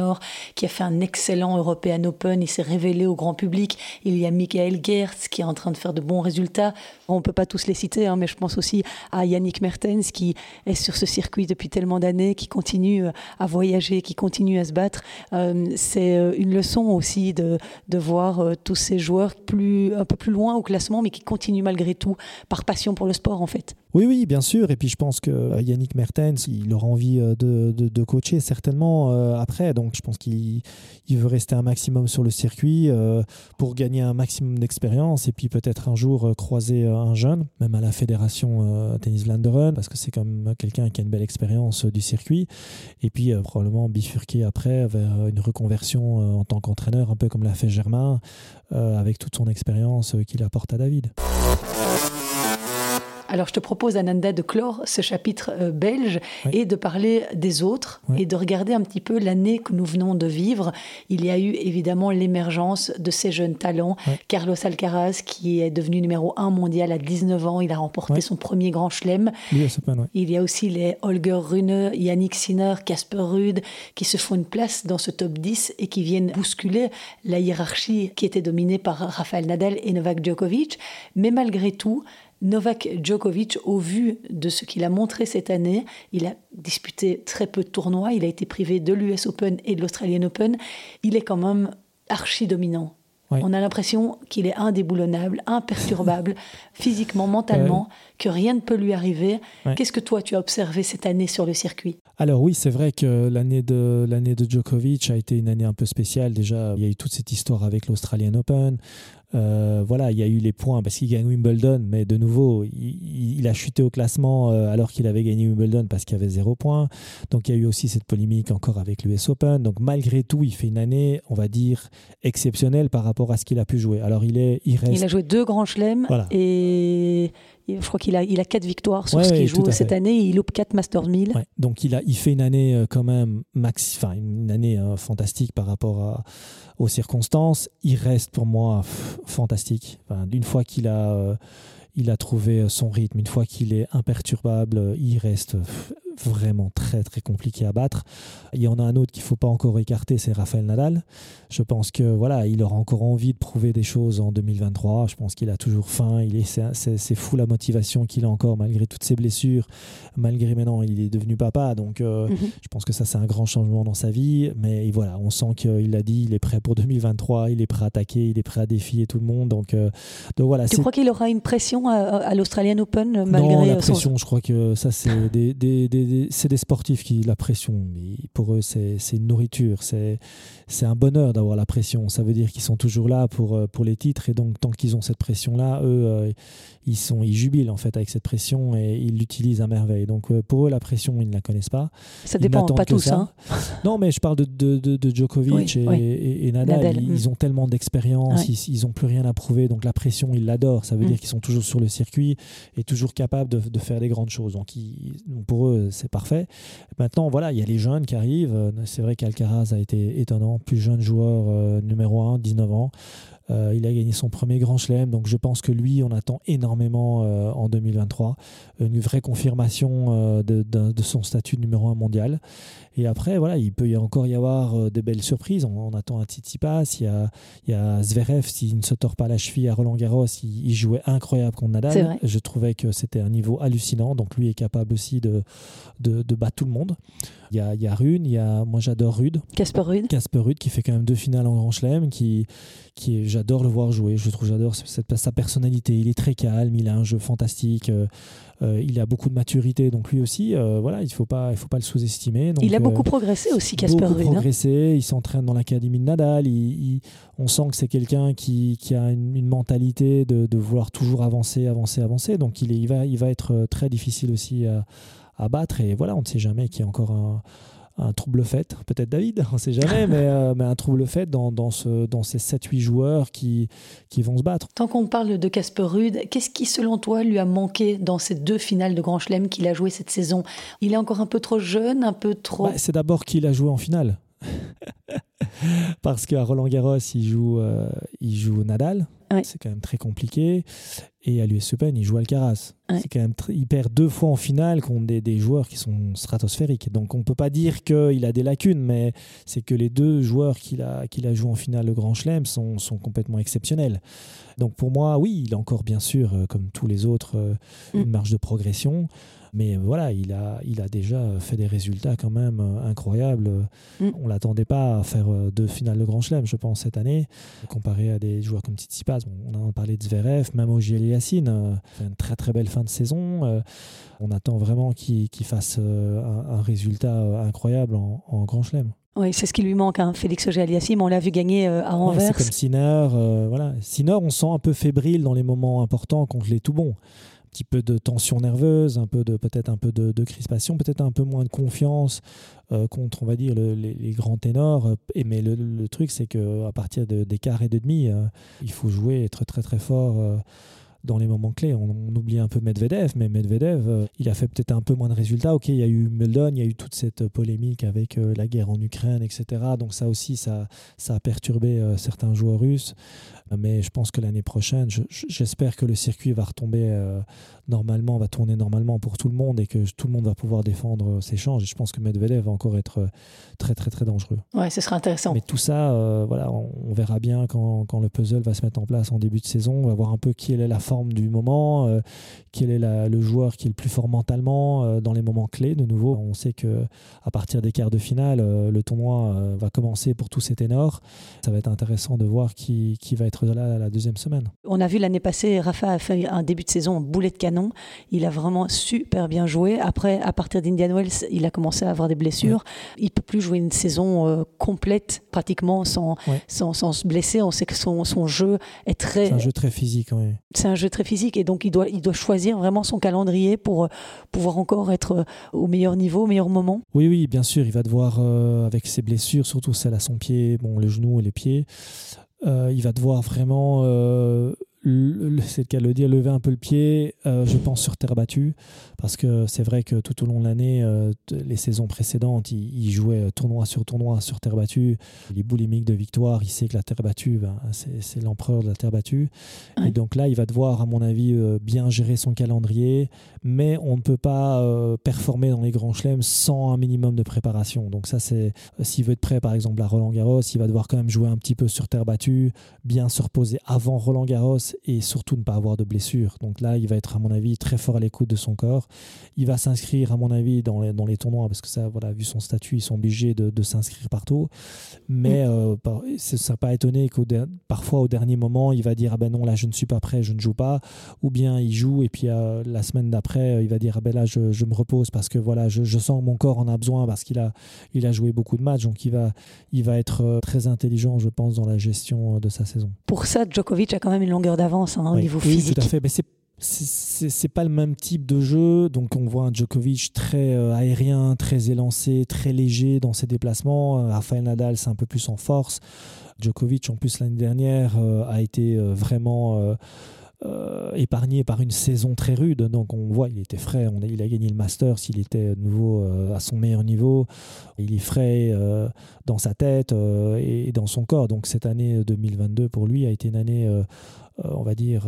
qui a fait un excellent European Open. Il s'est révélé au grand public. Il y a Michael Gertz qui est en train de faire de bons résultats. On ne peut pas tous les citer, hein, mais je pense aussi à Yannick Mertens qui est sur ce circuit depuis tellement d'années, qui continue euh, à voyager, qui continue à se battre. Euh, c'est euh, une leçon aussi de, de voir tous ces joueurs plus, un peu plus loin au classement, mais qui continuent malgré tout par passion pour le sport en fait. Oui, oui, bien sûr. Et puis je pense que Yannick Mertens, il aura envie euh, de, de, coacher certainement après. Donc je pense qu'il veut rester un maximum sur le circuit pour gagner un maximum d'expérience et puis peut-être un jour croiser un jeune, même à la fédération Tennis Landeren, parce que c'est quand quelqu'un qui a une belle expérience du circuit. Et puis probablement bifurquer après vers une reconversion en tant qu'entraîneur, un peu comme l'a fait Germain, avec toute son expérience qu'il apporte à David. Alors je te propose, Ananda, de clore ce chapitre euh, belge et de parler des autres et de regarder un petit peu l'année que nous venons de vivre. Il y a eu évidemment l'émergence de ces jeunes talents. Carlos Alcaraz, qui est devenu numéro un mondial à 19 ans, il a remporté son premier grand chelem. Il y a aussi les Holger Rune, Yannick Sinner, Casper Ruud, qui se font une place dans ce top 10 et qui viennent bousculer la hiérarchie qui était dominée par Rafael Nadal et Novak Djokovic. Mais malgré tout, Novak Djokovic, au vu de ce qu'il a montré cette année, il a disputé très peu de tournois, il a été privé de l'US Open et de l'Australian Open, il est quand même archi dominant. On a l'impression qu'il est indéboulonnable, imperturbable, physiquement, mentalement, que rien ne peut lui arriver. Qu'est-ce que toi tu as observé cette année sur le circuit? Alors oui, c'est vrai que l'année de l'année de Djokovic a été une année un peu spéciale. Déjà, il y a eu toute cette histoire avec l'Australian Open. Euh, voilà, il y a eu les points parce qu'il gagne Wimbledon, mais de nouveau, il, a chuté au classement euh, alors qu'il avait gagné Wimbledon parce qu'il y avait zéro point. Donc il y a eu aussi cette polémique encore avec l'US Open. Donc malgré tout, il fait une année, on va dire, exceptionnelle par rapport à ce qu'il a pu jouer. Alors il est, il reste. Il a joué deux grands chelems et je crois qu'il a, il a quatre victoires sur ce qu'il joue cette année. Il loupe quatre Masters 1000. Donc il, a, il fait une année euh, quand même max, enfin une année fantastique par rapport à aux circonstances. Il reste pour moi fantastique. une fois qu'il a, euh, a trouvé son rythme, une fois qu'il est imperturbable, il reste vraiment très très compliqué à battre. Il y en a un autre qu'il ne faut pas encore écarter, c'est Raphaël Nadal. Je pense que voilà, il aura encore envie de prouver des choses en 2023. Je pense qu'il a toujours faim. Il est, c'est, fou la motivation qu'il a encore malgré toutes ses blessures, malgré maintenant il est devenu papa. Donc euh, mhm. je pense que ça c'est un grand changement dans sa vie. Mais voilà, on sent qu'il l'a dit, il est prêt pour 2023, il est prêt à attaquer, il est prêt à défier tout le monde. Donc, euh, donc voilà. Tu crois qu'il aura une pression à, l'Australian Open malgré Non, la pression, je crois que ça c'est des, des, des, c'est des sportifs qui la pression. Mais pour eux c'est, une nourriture, c'est, un bonheur d'avoir la pression. Ça veut dire qu'ils sont toujours là pour, euh, pour les titres et donc tant qu'ils ont cette pression-là, eux, euh, ils, sont, ils jubilent en fait avec cette pression et ils l'utilisent à merveille. Donc euh, pour eux, la pression, ils ne la connaissent pas. Ça dépend pas tous. Hein. non, mais je parle de, de, de, Djokovic et, Nadal. Ils, mm. ont tellement d'expérience, ils n'ont plus rien à prouver. Donc la pression, ils l'adorent. Ça veut mm. dire qu'ils sont toujours sur le circuit et toujours capables de, de faire des grandes choses. Donc, pour eux, c'est parfait. Maintenant, voilà, il y a les jeunes qui arrivent. C'est vrai qu'Alcaraz a été étonnant, plus jeune joueur euh, numéro 1, 19 ans. Euh, il a gagné son premier grand chelem, donc je pense que lui, on attend énormément euh, en 2023. Une vraie confirmation de, son statut de numéro 1 mondial. Et après, voilà, il peut y encore y avoir de belles surprises. On, attend un Tsitsipas, il y a, il y a Zverev, s'il ne se tord pas la cheville à Roland Garros, il, jouait incroyable contre Nadal. Je trouvais que c'était un niveau hallucinant, donc lui est capable aussi de, de, de battre tout le monde. Il y a, il y a Rune, il y a, moi j'adore Rude. Casper Rude. Casper Rude qui fait quand même deux finales en Grand Chelem, qui, qui j'adore le voir jouer. Je trouve j'adore sa personnalité. Il est très calme, il a un jeu fantastique. Euh, euh, il a beaucoup de maturité, donc lui aussi, euh, voilà, il faut pas, il faut pas le sous-estimer. Il a beaucoup progressé aussi, Casper. Beaucoup hein. progressé. Il s'entraîne dans l'académie de Nadal. Il, on sent que c'est quelqu'un qui, qui, a une, mentalité de, de, vouloir toujours avancer, avancer, avancer. Donc il, est, il va, il va être très difficile aussi à à battre. Et voilà, on ne sait jamais qu'il y a encore un, un trouble fait, peut-être David, on ne sait jamais, mais, euh, mais, un trouble fait dans, dans, ce, dans ces 7-8 joueurs qui, qui vont se battre. Tant qu'on parle de Casper Rude, qu'est-ce qui, selon toi, lui a manqué dans ces deux finales de Grand Chelem qu'il a joué cette saison? Il est encore un peu trop jeune, un peu trop... Bah, c'est d'abord qu'il a joué en finale. Parce qu'à Roland Garros, il joue, euh, il joue Nadal. C'est quand même très compliqué. Et à l'US Open, il joue Alcaraz. C'est quand même il perd deux fois en finale contre des, des joueurs qui sont stratosphériques. Donc on ne peut pas dire qu'il a des lacunes, mais c'est que les deux joueurs qu'il a, qu'il a joué en finale le Grand Chelem sont, sont complètement exceptionnels. Donc pour moi, oui, il a encore bien sûr, euh, comme tous les autres, euh, mm. une marge de progression. Mais voilà, il a, il a déjà fait des résultats quand même euh, incroyables. Mm. On ne l'attendait pas à faire deux finales de Grand Chelem, je pense, cette année. Comparé à des joueurs comme Tsitsipas, on a parlé de Zverev, même Ogiel Yacine, fait une très très belle fin de saison. On attend vraiment qu'il fasse un, résultat incroyable en, en Grand Chelem. Oui, c'est ce qui lui manque, hein. Félix Auger-Aliassime. On l'a vu gagner euh, à Anvers. c'est comme Sinner. Euh, voilà. Sinner, on sent un peu fébrile dans les moments importants contre les tout bons. Petit peu de tension nerveuse, un peu de peut-être un peu de, crispation, peut-être un peu moins de confiance euh, contre, on va dire, les, grands ténors. Mais le, truc, c'est que à partir des quarts et de demi, il faut jouer, être très très fort dans les moments clés. On, oublie un peu Medvedev, mais Medvedev, euh, il a fait peut-être un peu moins de résultats. Ok, il y a eu Meldon, il y a eu toute cette polémique avec euh, la guerre en Ukraine, etc. Donc ça aussi, ça, a perturbé euh, certains joueurs russes. Mais je pense que l'année prochaine, j'espère que le circuit va retomber normalement, va tourner normalement pour tout le monde et que tout le monde va pouvoir défendre ses changes. Et je pense que Medvedev va encore être très, très, très dangereux. Ouais, ce sera intéressant. Mais tout ça, voilà, on, verra bien quand, quand, le puzzle va se mettre en place en début de saison. On va voir un peu qui est la forme du moment, quel est le joueur qui est le plus fort mentalement dans les moments clés. De nouveau, on sait que à partir des quarts de finale, le tournoi va commencer pour tous ces ténors. Ça va être intéressant de voir qui, qui va être là la deuxième semaine. On a vu l'année passée, Rafa a fait un début de saison boulet de canon. Il a vraiment super bien joué. Après, à partir d'Indian Wells, il a commencé à avoir des blessures. Il Il peut plus jouer une saison euh, complète pratiquement sans, sans, sans, se blesser. On sait que son, son jeu est très... C'est un jeu très physique, oui. C'est un jeu très physique et donc il doit, il doit choisir vraiment son calendrier pour euh, pouvoir encore être euh, au meilleur niveau, au meilleur moment. Oui, oui, bien sûr. Il va devoir, avec ses blessures, surtout celle à son pied, bon, le genou et les pieds, il va devoir vraiment c'est le cas de le dire, lever un peu le pied, euh, je pense, sur terre battue, parce que c'est vrai que tout au long de l'année, euh, les saisons précédentes, il, jouait euh, tournoi sur tournoi sur terre battue. Il est boulimique de victoire, il sait que la terre battue, ben, c'est l'empereur de la terre battue. Et donc là, il va devoir, à mon avis, bien gérer son calendrier, mais on ne peut pas performer dans les grands chelems sans un minimum de préparation. Donc ça, c'est s'il veut être prêt, par exemple, à Roland Garros, il va devoir quand même jouer un petit peu sur terre battue, bien se reposer avant Roland Garros et surtout ne pas avoir de blessures. Donc là, il va être, à mon avis, très fort à l'écoute de son corps. Il va s'inscrire, à mon avis, dans les, dans les tournois, parce que ça, voilà, vu son statut, ils sont obligés de, de s'inscrire partout. Mais mm. euh, ce ne sera pas étonné qu'au parfois, au dernier moment, il va dire Ah ben non, là, je ne suis pas prêt, je ne joue pas. Ou bien il joue, et puis euh, la semaine d'après, euh, il va dire Ah ben là, je, je me repose parce que voilà, je, je, sens que mon corps en a besoin parce qu'il a, il a joué beaucoup de matchs. Donc il va, il va être très intelligent, je pense, dans la gestion de sa saison. Pour ça, Djokovic a quand même une longueur d'avance hein, au niveau physique. tout à fait. Mais c'est c'est pas le même type de jeu. Donc on voit un Djokovic très euh, aérien, très élancé, très léger dans ses déplacements. Euh, Rafael Nadal, c'est un peu plus en force. Djokovic, en plus l'année dernière, euh, a été vraiment épargné par une saison très rude. Donc on voit, il était frais. On il a gagné le Masters, il était de nouveau à son meilleur niveau. Il est frais dans sa tête et dans son corps. Donc cette année 2022 pour lui a été une année, on va dire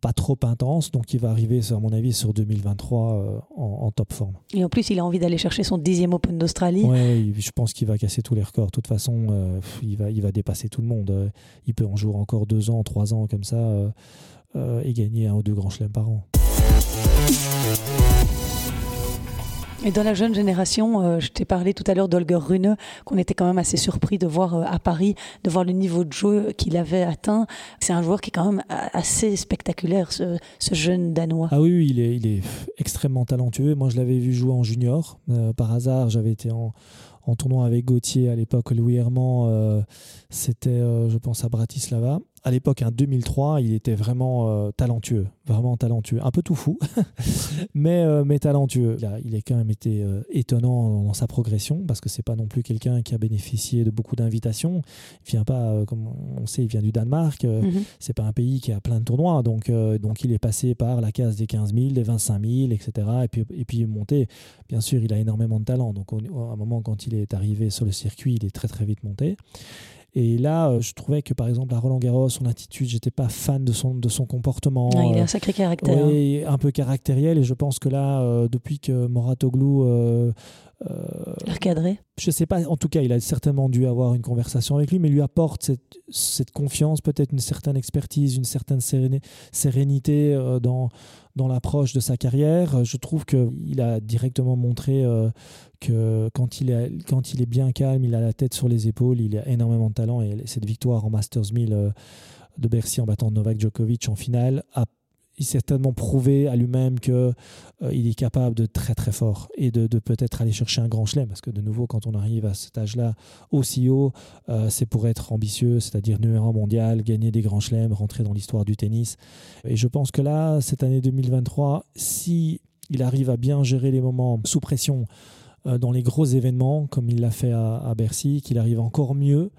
pas trop intense, donc il va arriver, à mon avis, sur 2023 euh, en, top forme. Et en plus, il a envie d'aller chercher son dixième Open d'Australie. Oui, je pense qu'il va casser tous les records. De toute façon, euh, il, va, il va dépasser tout le monde. Euh, il peut en jouer encore deux ans, trois ans comme ça, et gagner un ou deux grands chelems par an. Et dans la jeune génération, euh, je t'ai parlé tout à l'heure d'Olger Rune, qu'on était quand même assez surpris de voir euh, à Paris, de voir le niveau de jeu qu'il avait atteint. C'est un joueur qui est quand même assez spectaculaire, ce, jeune Danois. Ah oui, il, est, il est extrêmement talentueux. Moi, je l'avais vu jouer en junior. Euh, par hasard, j'avais été en, en tournoi avec Gauthier à l'époque. Louis Herman, c'était, je pense, à Bratislava à l'époque, en 2003, il était vraiment euh, talentueux, vraiment talentueux, un peu tout fou, mais, euh, mais talentueux. Il a, il a, quand même été euh, étonnant dans sa progression parce que c'est pas non plus quelqu'un qui a bénéficié de beaucoup d'invitations. Il vient pas, comme on sait, il vient du Danemark. Mhm. C'est pas un pays qui a plein de tournois, donc donc il est passé par la case des 15 000, des 25 000, etc. Et puis et puis monté. Bien sûr, il a énormément de talent. Donc à un moment, quand il est arrivé sur le circuit, il est très très vite monté. Et là, euh, je trouvais que par exemple à Roland Garros, son attitude, j'étais pas fan de son, de son comportement. il a un sacré caractère. Oui, un peu caractériel. Et je pense que là, euh, depuis que Moratoglou. Euh, recadré Je sais pas, en tout cas, il a certainement dû avoir une conversation avec lui, mais lui apporte cette, cette confiance, peut-être une certaine expertise, une certaine sérénité dans, dans l'approche de sa carrière. Je trouve qu'il a directement montré que quand il, est, quand il est bien calme, il a la tête sur les épaules, il a énormément de talent. Et cette victoire en Masters 1000 euh, de Bercy en battant Novak Djokovic en finale a il certainement prouvé à lui-même qu'il euh, il est capable de très très fort et de, peut-être aller chercher un grand chelem. Parce que de nouveau quand on arrive à cet âge-là aussi haut euh, c'est pour être ambitieux c'est-à-dire numéro un mondial gagner des grands chelems rentrer dans l'histoire du tennis. Et je pense que là cette année 2023 si il arrive à bien gérer les moments sous pression euh, dans les gros événements, comme il l'a fait à, Bercy, qu'il arrive encore mieux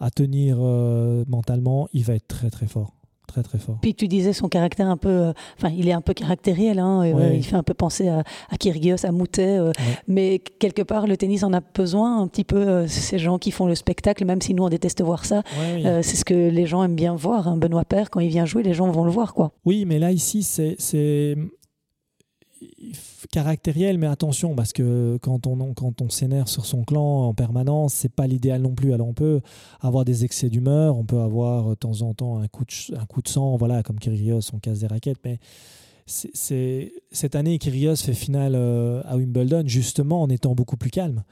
à tenir euh, mentalement, il va être très très fort très très fort. Puis tu disais son caractère un peu, euh, enfin il est un peu caractériel, hein, euh, il fait un peu penser à, à Kyrgios, à Moutet, mais quelque part le tennis en a besoin un petit peu, ces gens qui font le spectacle, même si nous on déteste voir ça, c'est ce que les gens aiment bien voir. Hein. Benoît Père, quand il vient jouer, les gens vont le voir. quoi. Oui, mais là ici c'est caractériel, mais attention, parce que quand on, s'énerve sur son clan en permanence, c'est pas l'idéal non plus. Alors on peut avoir des excès d'humeur, on peut avoir de temps en temps un coup de, sang, voilà, comme Kyrgios, on casse des raquettes, mais c'est cette année, Kyrgios fait finale euh, à Wimbledon justement en étant beaucoup plus calme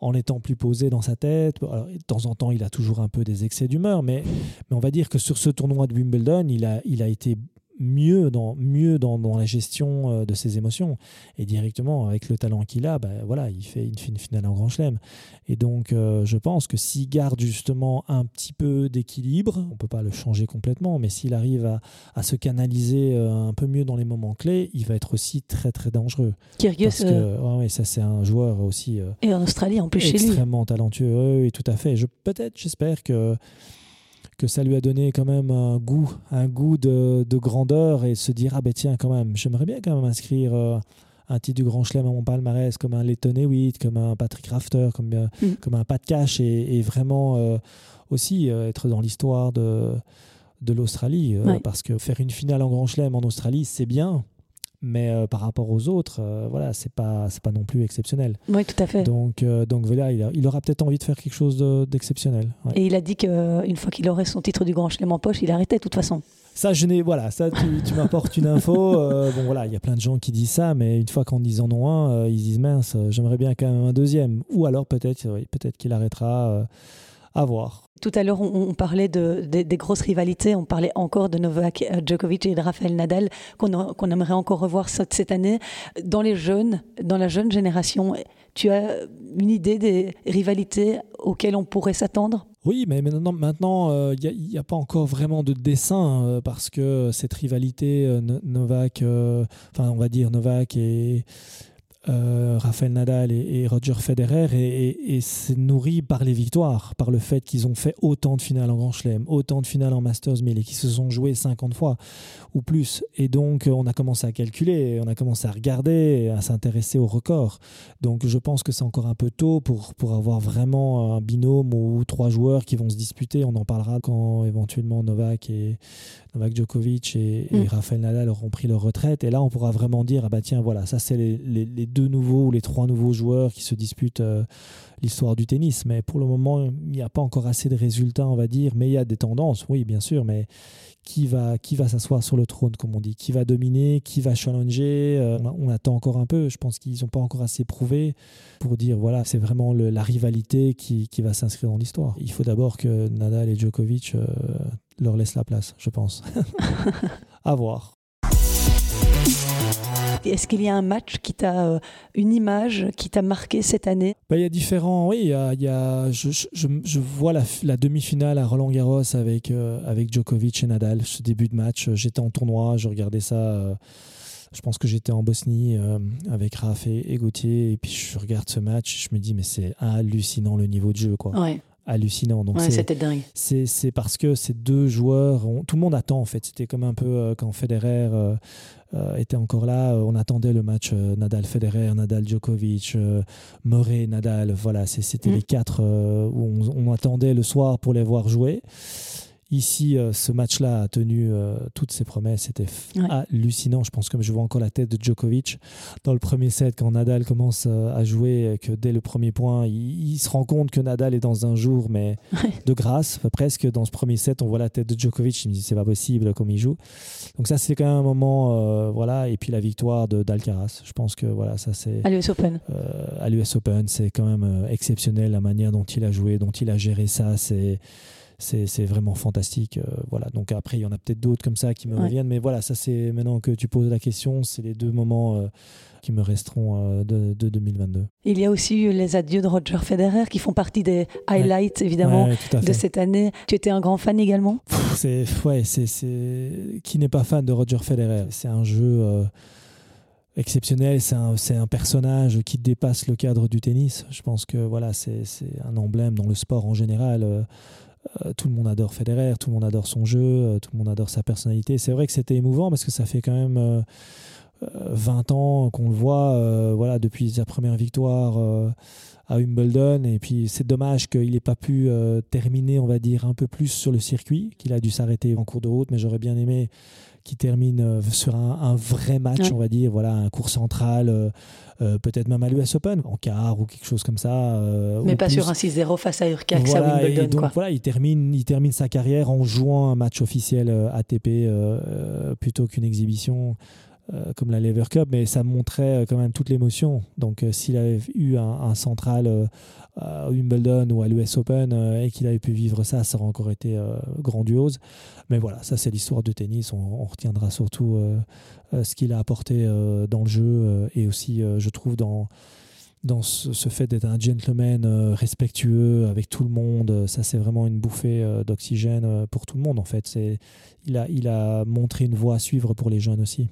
en étant plus posé dans sa tête. de temps en temps, il a toujours un peu des excès d'humeur, mais, on va dire que sur ce tournoi de Wimbledon, il a été mieux dans, mieux dans, dans la gestion euh, de ses émotions. Et directement, avec le talent qu'il a, ben voilà, il fait une, finale en Grand Chelem. Et donc, euh, je pense que s'il garde justement un petit peu d'équilibre, on peut pas le changer complètement, mais s'il arrive à, à, se canaliser euh, un peu mieux dans les moments clés, il va être aussi très très dangereux. Kyrgios, Parce que, ouais, ça c'est un joueur aussi. et en Australie, en plus chez lui. Extrêmement talentueux, et tout à fait. Je, peut-être, j'espère que que ça lui a donné quand même un goût, un goût de, grandeur et se dire ah ben tiens quand même, j'aimerais bien quand même inscrire euh, un titre du Grand Chelem à mon palmarès comme un Letton Hewitt, comme un Patrick Rafter, comme, euh, mm. comme un Pat Cash et, vraiment euh, aussi être dans l'histoire de, de l'Australie parce que faire une finale en Grand Chelem en Australie c'est bien mais euh, par rapport aux autres, euh, voilà, c'est pas c'est pas non plus exceptionnel. Oui, tout à fait. Donc euh, donc voilà, il, aura peut-être envie de faire quelque chose d'exceptionnel. Et il a dit qu'une fois qu'il aurait son titre du Grand Chelem en poche, il arrêtait de toute façon. Ça, je n'ai voilà, ça tu, m'apportes une info. bon voilà, il y a plein de gens qui disent ça, mais une fois qu'on en ont un, ils disent mince, j'aimerais bien quand même un deuxième. Ou alors peut-être peut-être qu'il arrêtera. À voir. Tout à l'heure, on, parlait de, des grosses rivalités. On parlait encore de Novak euh, Djokovic et de Rafael Nadal qu'on aimerait encore revoir cette année. Dans les jeunes, dans la jeune génération, tu as une idée des rivalités auxquelles on pourrait s'attendre? Oui, mais maintenant, maintenant, il euh, n'y a, pas encore vraiment de dessin euh, parce que cette rivalité Novak, enfin, on va dire Novak et euh, Rafael Nadal et, Roger Federer et, c'est nourri par les victoires, par le fait qu'ils ont fait autant de finales en Grand Chelem, autant de finales en Masters 1000 et qu'ils se sont joués 50 fois ou plus. Et donc on a commencé à calculer, on a commencé à regarder, à s'intéresser aux records. Donc je pense que c'est encore un peu tôt pour, pour avoir vraiment un binôme ou trois joueurs qui vont se disputer. On en parlera quand éventuellement Novak et Novak Djokovic et, mm. Rafael Nadal auront pris leur retraite. Et là on pourra vraiment dire ah bah tiens voilà ça c'est les, les deux nouveaux ou les trois nouveaux joueurs qui se disputent euh, l'histoire du tennis. Mais pour le moment, il n'y a pas encore assez de résultats, on va dire. Mais il y a des tendances, oui, bien sûr. Mais qui va, qui va s'asseoir sur le trône, comme on dit? Qui va dominer? Qui va challenger? Euh, on, attend encore un peu. Je pense qu'ils n'ont pas encore assez prouvé pour dire voilà, c'est vraiment la rivalité qui, qui va s'inscrire dans l'histoire. Il faut d'abord que Nadal et Djokovic euh, leur laissent la place, je pense. à voir. Est-ce qu'il y a un match qui t'a, euh, une image qui t'a marqué cette année? Bah, Il y a différents, oui, il y a, il y a je, je, je, vois la, la, demi-finale à Roland Garros avec, euh, avec Djokovic et Nadal, ce début de match. J'étais en tournoi, je regardais ça. Euh, je pense que j'étais en Bosnie avec Raph et, Gauthier, et puis je regarde ce match, je me dis, mais c'est hallucinant le niveau de jeu. Quoi. Ouais hallucinant. Donc c'était dingue. C'est parce que ces deux joueurs, tout le monde attend en fait. C'était comme un peu quand Federer euh, était encore là. Euh, on attendait le match euh, Nadal-Federer, Nadal-Djokovic, Murray-Nadal. Voilà, c'était mm. les quatre où on, attendait le soir pour les voir jouer. Ici, euh, ce match-là a tenu euh, toutes ses promesses. C'était hallucinant. Je pense que je vois encore la tête de Djokovic dans le premier set quand Nadal commence euh, à jouer, que dès le premier point, il, se rend compte que Nadal est dans un jour, mais de grâce. presque dans ce premier set, on voit la tête de Djokovic. Il me dit c'est pas possible comme il joue. Donc ça, c'est quand même un moment, voilà. Et puis la victoire de d'Alcaraz. Je pense que voilà, ça c'est à l'US Open. à l'US Open, c'est quand même exceptionnel la manière dont il a joué, dont il a géré ça. C'est c'est vraiment fantastique. Euh, voilà. Donc après, il y en a peut-être d'autres comme ça qui me reviennent, mais voilà, ça c'est maintenant que tu poses la question, c'est les deux moments euh, qui me resteront euh, de, 2022. Il y a aussi eu les adieux de Roger Federer qui font partie des highlights évidemment de cette année. Tu étais un grand fan également? C'est ouais, c'est qui n'est pas fan de Roger Federer? C'est un jeu exceptionnel. C'est un, un, personnage qui dépasse le cadre du tennis. Je pense que voilà, c'est un emblème dans le sport en général. Tout le monde adore Federer, tout le monde adore son jeu, tout le monde adore sa personnalité. C'est vrai que c'était émouvant parce que ça fait quand même 20 ans qu'on le voit, voilà, depuis sa première victoire à Wimbledon. Et puis c'est dommage qu'il n'ait pas pu terminer, on va dire, un peu plus sur le circuit, qu'il a dû s'arrêter en cours de route, mais j'aurais bien aimé qu'il termine sur un, vrai match, on va dire, voilà, un cours central. Euh, peut-être même à l'US Open, en quart ou quelque chose comme ça. Euh, Mais pas sur un 6-0 face à Urcax voilà, à Wimbledon. donc voilà, il termine, il termine sa carrière en jouant un match officiel euh, ATP plutôt qu'une exhibition. Comme la Lever Cup, mais ça montrait quand même toute l'émotion. Donc, s'il avait eu un, central à Wimbledon ou à l'US Open et qu'il avait pu vivre ça, ça aurait encore été grandiose. Mais voilà, ça, c'est l'histoire de tennis. On, retiendra surtout euh, ce qu'il a apporté euh, dans le jeu euh, et aussi, je trouve, dans, dans ce, fait d'être un gentleman respectueux avec tout le monde. Ça, c'est vraiment une bouffée d'oxygène pour tout le monde, en fait. Il a, il a montré une voie à suivre pour les jeunes aussi.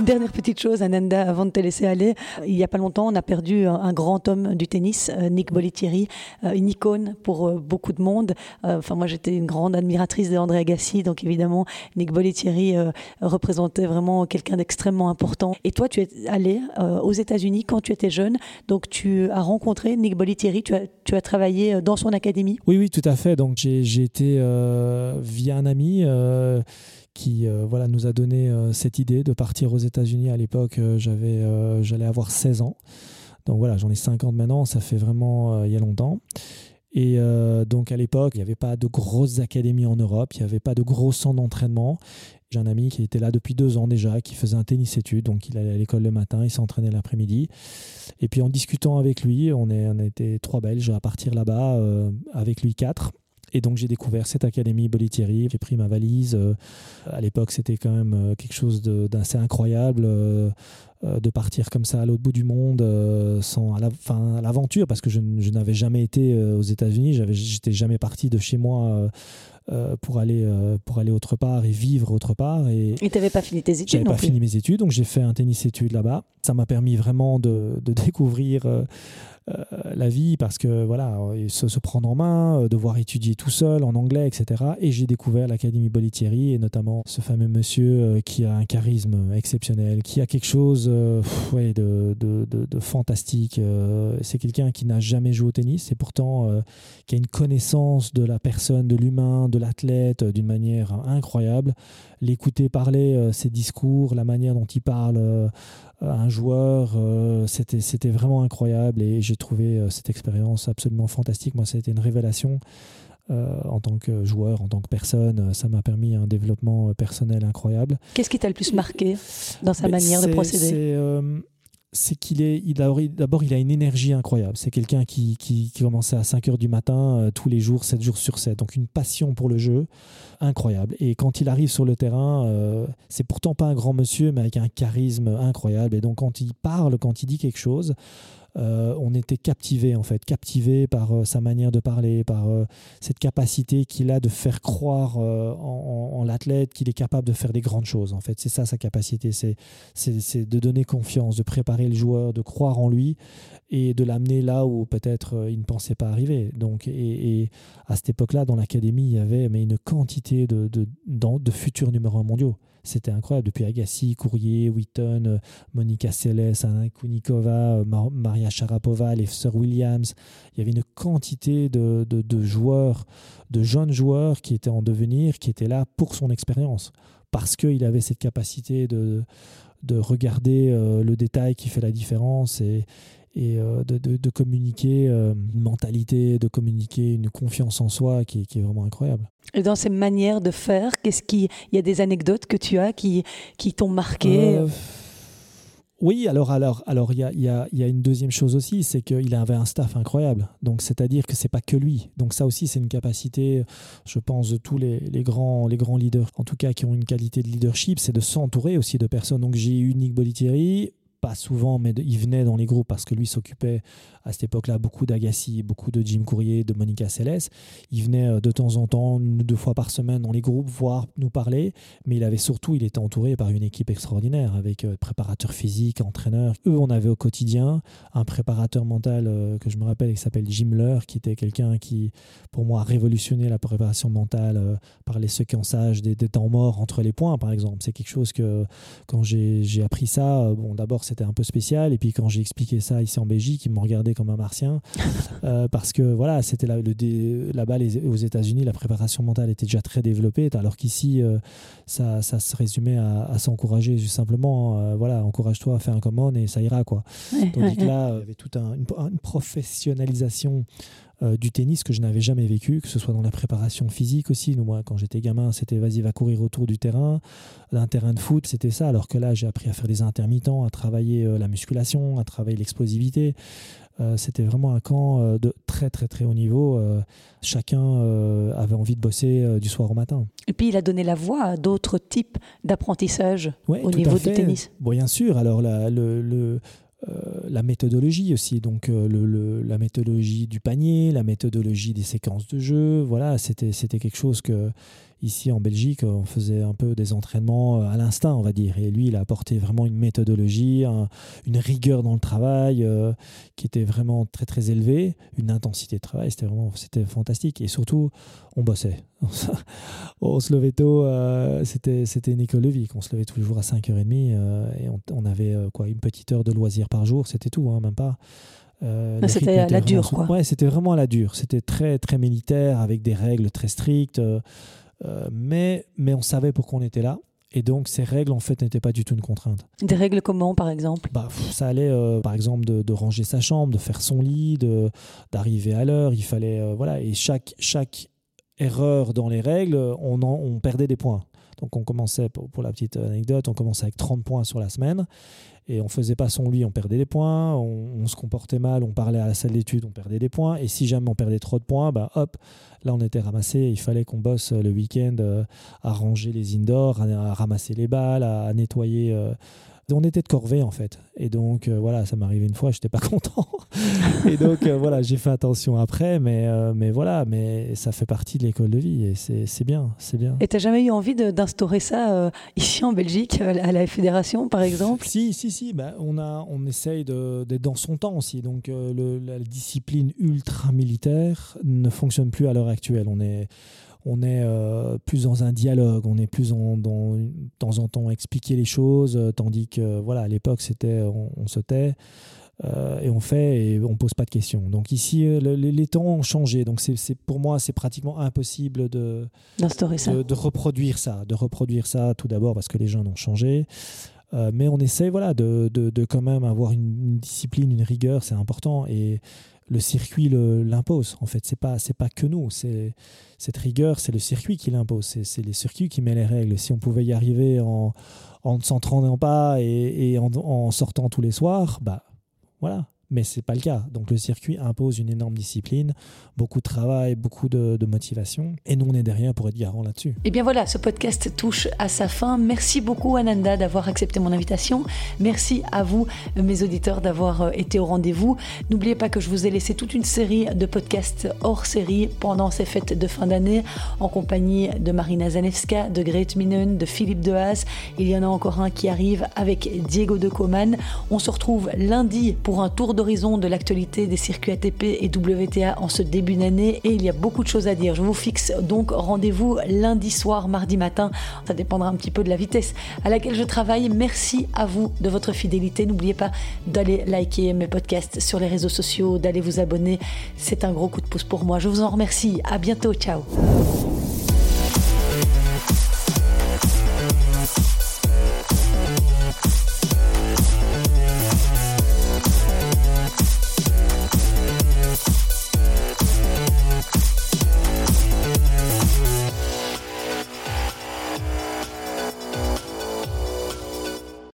Dernière petite chose, Ananda, avant de te laisser aller. Il n'y a pas longtemps, on a perdu un, grand homme du tennis, euh, Nick Bollettieri, euh, une icône pour euh, beaucoup de monde. Enfin, moi, j'étais une grande admiratrice de André Agassi, donc évidemment, Nick Bollettieri représentait vraiment quelqu'un d'extrêmement important. Et toi, tu es allé aux États-Unis quand tu étais jeune, donc tu as rencontré Nick Bollettieri, tu as, tu as travaillé dans son académie. Oui, oui, tout à fait. Donc j'ai été via un ami qui euh, voilà, nous a donné euh, cette idée de partir aux États-Unis. À l'époque, euh, j'avais, j'allais avoir 16 ans. Donc voilà, j'en ai 50 maintenant, ça fait vraiment il y a longtemps. Et donc à l'époque, il n'y avait pas de grosses académies en Europe, il n'y avait pas de gros centres d'entraînement. J'ai un ami qui était là depuis deux ans déjà, qui faisait un tennis-études, donc il allait à l'école le matin, il s'entraînait l'après-midi. Et puis en discutant avec lui, on, est, on était trois Belges à partir là-bas, avec lui quatre. Et donc j'ai découvert cette académie Bolitieri, j'ai pris ma valise. Euh, à l'époque, c'était quand même euh, quelque chose d'assez incroyable euh, de partir comme ça à l'autre bout du monde, sans à l'aventure, parce que je, n'avais jamais été aux États-Unis, j'étais jamais parti de chez moi. Pour aller pour aller autre part et vivre autre part et tu n'avais pas fini tes études j'avais pas fini mes études donc j'ai fait un tennis études là-bas ça m'a permis vraiment de, de découvrir euh, la vie parce que voilà, se, se, prendre en main, euh, devoir étudier tout seul en anglais, etc. Et j'ai découvert l'Académie Bolitieri et notamment ce fameux monsieur euh, qui a un charisme exceptionnel, qui a quelque chose ouais, de, de, de, fantastique. c'est quelqu'un qui n'a jamais joué au tennis et pourtant qui a une connaissance de la personne, de l'humain, de l'athlète d'une manière incroyable. L'écouter parler, ses discours, la manière dont il parle un joueur. Euh, c'était, c'était vraiment incroyable et j'ai trouvé euh, cette expérience absolument fantastique. Moi, ça a été une révélation. Euh, en tant que joueur, en tant que personne, ça m'a permis un développement personnel incroyable. Qu'est-ce qui t'a le plus marqué dans sa manière de procéder? C'est qu'il est, d'abord, il a une énergie incroyable. C'est quelqu'un qui, qui, commençait à 5 heures du matin, euh, tous les jours, 7 jours sur 7. Donc, une passion pour le jeu incroyable. Et quand il arrive sur le terrain, euh, c'est pourtant pas un grand monsieur, mais avec un charisme incroyable. Et donc, quand il parle, quand il dit quelque chose, euh, on était captivé en fait, captivé par euh, sa manière de parler, par euh, cette capacité qu'il a de faire croire en, l'athlète qu'il est capable de faire des grandes choses. En fait, c'est ça sa capacité, c'est de donner confiance, de préparer le joueur, de croire en lui et de l'amener là où peut-être il ne pensait pas arriver. Donc, et, à cette époque-là, dans l'académie, il y avait mais une quantité de, de, de futurs numéros mondiaux. C'était incroyable. Depuis Agassi, Courrier, Wheaton, euh, Monica Seles, Anna Kunikova, euh, Maria Sharapova, les sœurs Williams. Il y avait une quantité de, joueurs, de jeunes joueurs qui étaient en devenir, qui étaient là pour son expérience. Parce qu'il avait cette capacité de, de regarder euh, le détail qui fait la différence et de, communiquer une mentalité, de communiquer une confiance en soi qui est vraiment incroyable. Et dans ces manières de faire, qu'est-ce qui, il y a des anecdotes que tu as qui, qui t'ont marqué? Euh, Oui, alors alors alors il y a, y, a, y a, une deuxième chose aussi, c'est qu'il avait un staff incroyable. Donc c'est-à-dire que c'est pas que lui. Donc ça aussi c'est une capacité, je pense, de tous les, les, grands les grands leaders, en tout cas qui ont une qualité de leadership, c'est de s'entourer aussi de personnes. Donc j'ai eu Nick Bolitieri, pas souvent, mais il venait dans les groupes parce que lui s'occupait à cette époque-là beaucoup d'Agassi, beaucoup de Jim Courrier, de Monica Seles. Il venait euh, de temps en temps, une ou deux fois par semaine dans les groupes, voir nous parler, mais il avait surtout, il était entouré par une équipe extraordinaire avec euh, préparateurs physiques, entraîneurs. Eux, on avait au quotidien un préparateur mental euh, que je me rappelle qui s'appelle Jim Leur, qui était quelqu'un qui, pour moi, a révolutionné la préparation mentale par les séquençages des, des, temps morts entre les points, par exemple. C'est quelque chose que, quand j'ai appris ça, bon, d'abord c'était un peu spécial, et puis quand j'ai expliqué ça ici en Belgique, ils m'ont regardé comme un martien. Euh, parce que voilà, c'était là, là-bas aux États-Unis, la préparation mentale était déjà très développée, alors qu'ici, euh, ça, ça, se résumait à, s'encourager simplement. Euh, voilà, encourage-toi, fais un commande et ça ira. Quoi. Tandis que là, il y avait toute une, professionnalisation du tennis que je n'avais jamais vécu, que ce soit dans la préparation physique aussi. Nous, moi, quand j'étais gamin, c'était vas-y, va courir autour du terrain. D'un terrain de foot, c'était ça. Alors que là, j'ai appris à faire des intermittents, à travailler la musculation, à travailler l'explosivité. Euh, c'était vraiment un camp euh, de très très très haut niveau. Euh, chacun avait envie de bosser du soir au matin. Et puis il a donné la voix à d'autres types d'apprentissage au niveau du tennis. Bon, bien sûr. Alors la, le, la méthodologie aussi, donc le, la méthodologie du panier, la méthodologie des séquences de jeu, voilà, c'était quelque chose que Ici en Belgique, on faisait un peu des entraînements euh, à l'instinct, on va dire. Et lui, il a apporté vraiment une méthodologie, une rigueur dans le travail euh, qui était vraiment très très élevée, une intensité de travail. C'était vraiment c'était fantastique. Et surtout, on bossait. on se levait tôt, euh, c'était, c'était de vie. On se levait tous les jours à 5h30 et on, avait quoi, une petite heure de loisirs par jour, c'était tout, hein, même pas. c'était à la dure, quoi. Ouais, c'était vraiment à la dure. C'était très, très militaire, avec des règles très strictes. Euh, mais, mais on savait pourquoi on était là. Et donc, ces règles, en fait, n'étaient pas du tout une contrainte. Des règles comment, par exemple? Bah, Ça allait, euh, par exemple, de, ranger sa chambre, de faire son lit, d'arriver à l'heure. Il fallait, euh, voilà. Et chaque, chaque erreur dans les règles, on, on perdait des points. Donc, on commençait, pour, la petite anecdote, on commençait avec 30 points sur la semaine. Et on faisait pas son lit, on perdait des points, on, se comportait mal, on parlait à la salle d'études, on perdait des points, et si jamais on perdait trop de points, bah hop, là on était ramassé, il fallait qu'on bosse le week-end euh, à ranger les indoors, à, ramasser les balles, à, nettoyer. Euh, on était de corvée en fait. Et donc euh, voilà, ça m'est arrivé une fois, j'étais pas content. et donc euh, voilà, j'ai fait attention après, mais, euh, mais voilà, mais ça fait partie de l'école de vie et c'est bien, c'est bien. Et t'as jamais eu envie d'instaurer ça ici en Belgique, à la fédération par exemple? Si, si, si. Bah, on, a, on essaye d'être dans son temps aussi. Donc le, la discipline ultra militaire ne fonctionne plus à l'heure actuelle. On est on est euh, plus dans un dialogue, on est plus en, dans de temps en temps expliquer les choses, euh, tandis que voilà à l'époque c'était on, se tait euh, et on fait et on pose pas de questions. Donc ici les temps ont changé, donc c'est pour moi c'est pratiquement impossible de de, de, reproduire ça, de reproduire ça tout d'abord parce que les gens ont changé. mais on essaie voilà, de, de, quand même avoir une, une discipline, une rigueur, c'est important. Et, le circuit l'impose. En fait, c'est pas c'est pas que nous. C'est cette rigueur, c'est le circuit qui l'impose. C'est les circuits qui mettent les règles. Si on pouvait y arriver en, en ne s'entraînant pas et, en, en, sortant tous les soirs, bah voilà mais ce n'est pas le cas. Donc le circuit impose une énorme discipline, beaucoup de travail, beaucoup de, motivation, et nous on est derrière pour être garant là-dessus. Et eh bien voilà, ce podcast touche à sa fin. Merci beaucoup Ananda d'avoir accepté mon invitation. Merci à vous, mes auditeurs, d'avoir euh, été au rendez-vous. N'oubliez pas que je vous ai laissé toute une série de podcasts hors série pendant ces fêtes de fin d'année, en compagnie de Marina Zanevska, de Grete Minen, de Philippe Dehaas. Il y en a encore un qui arrive avec Diego de Coman. On se retrouve lundi pour un tour d'horizon de l'actualité des circuits ATP et WTA en ce début d'année et il y a beaucoup de choses à dire. Je vous fixe donc rendez-vous lundi soir, mardi matin. Ça dépendra un petit peu de la vitesse à laquelle je travaille. Merci à vous de votre fidélité. N'oubliez pas d'aller liker mes podcasts sur les réseaux sociaux, d'aller vous abonner. C'est un gros coup de pouce pour moi. Je vous en remercie. À bientôt. Ciao.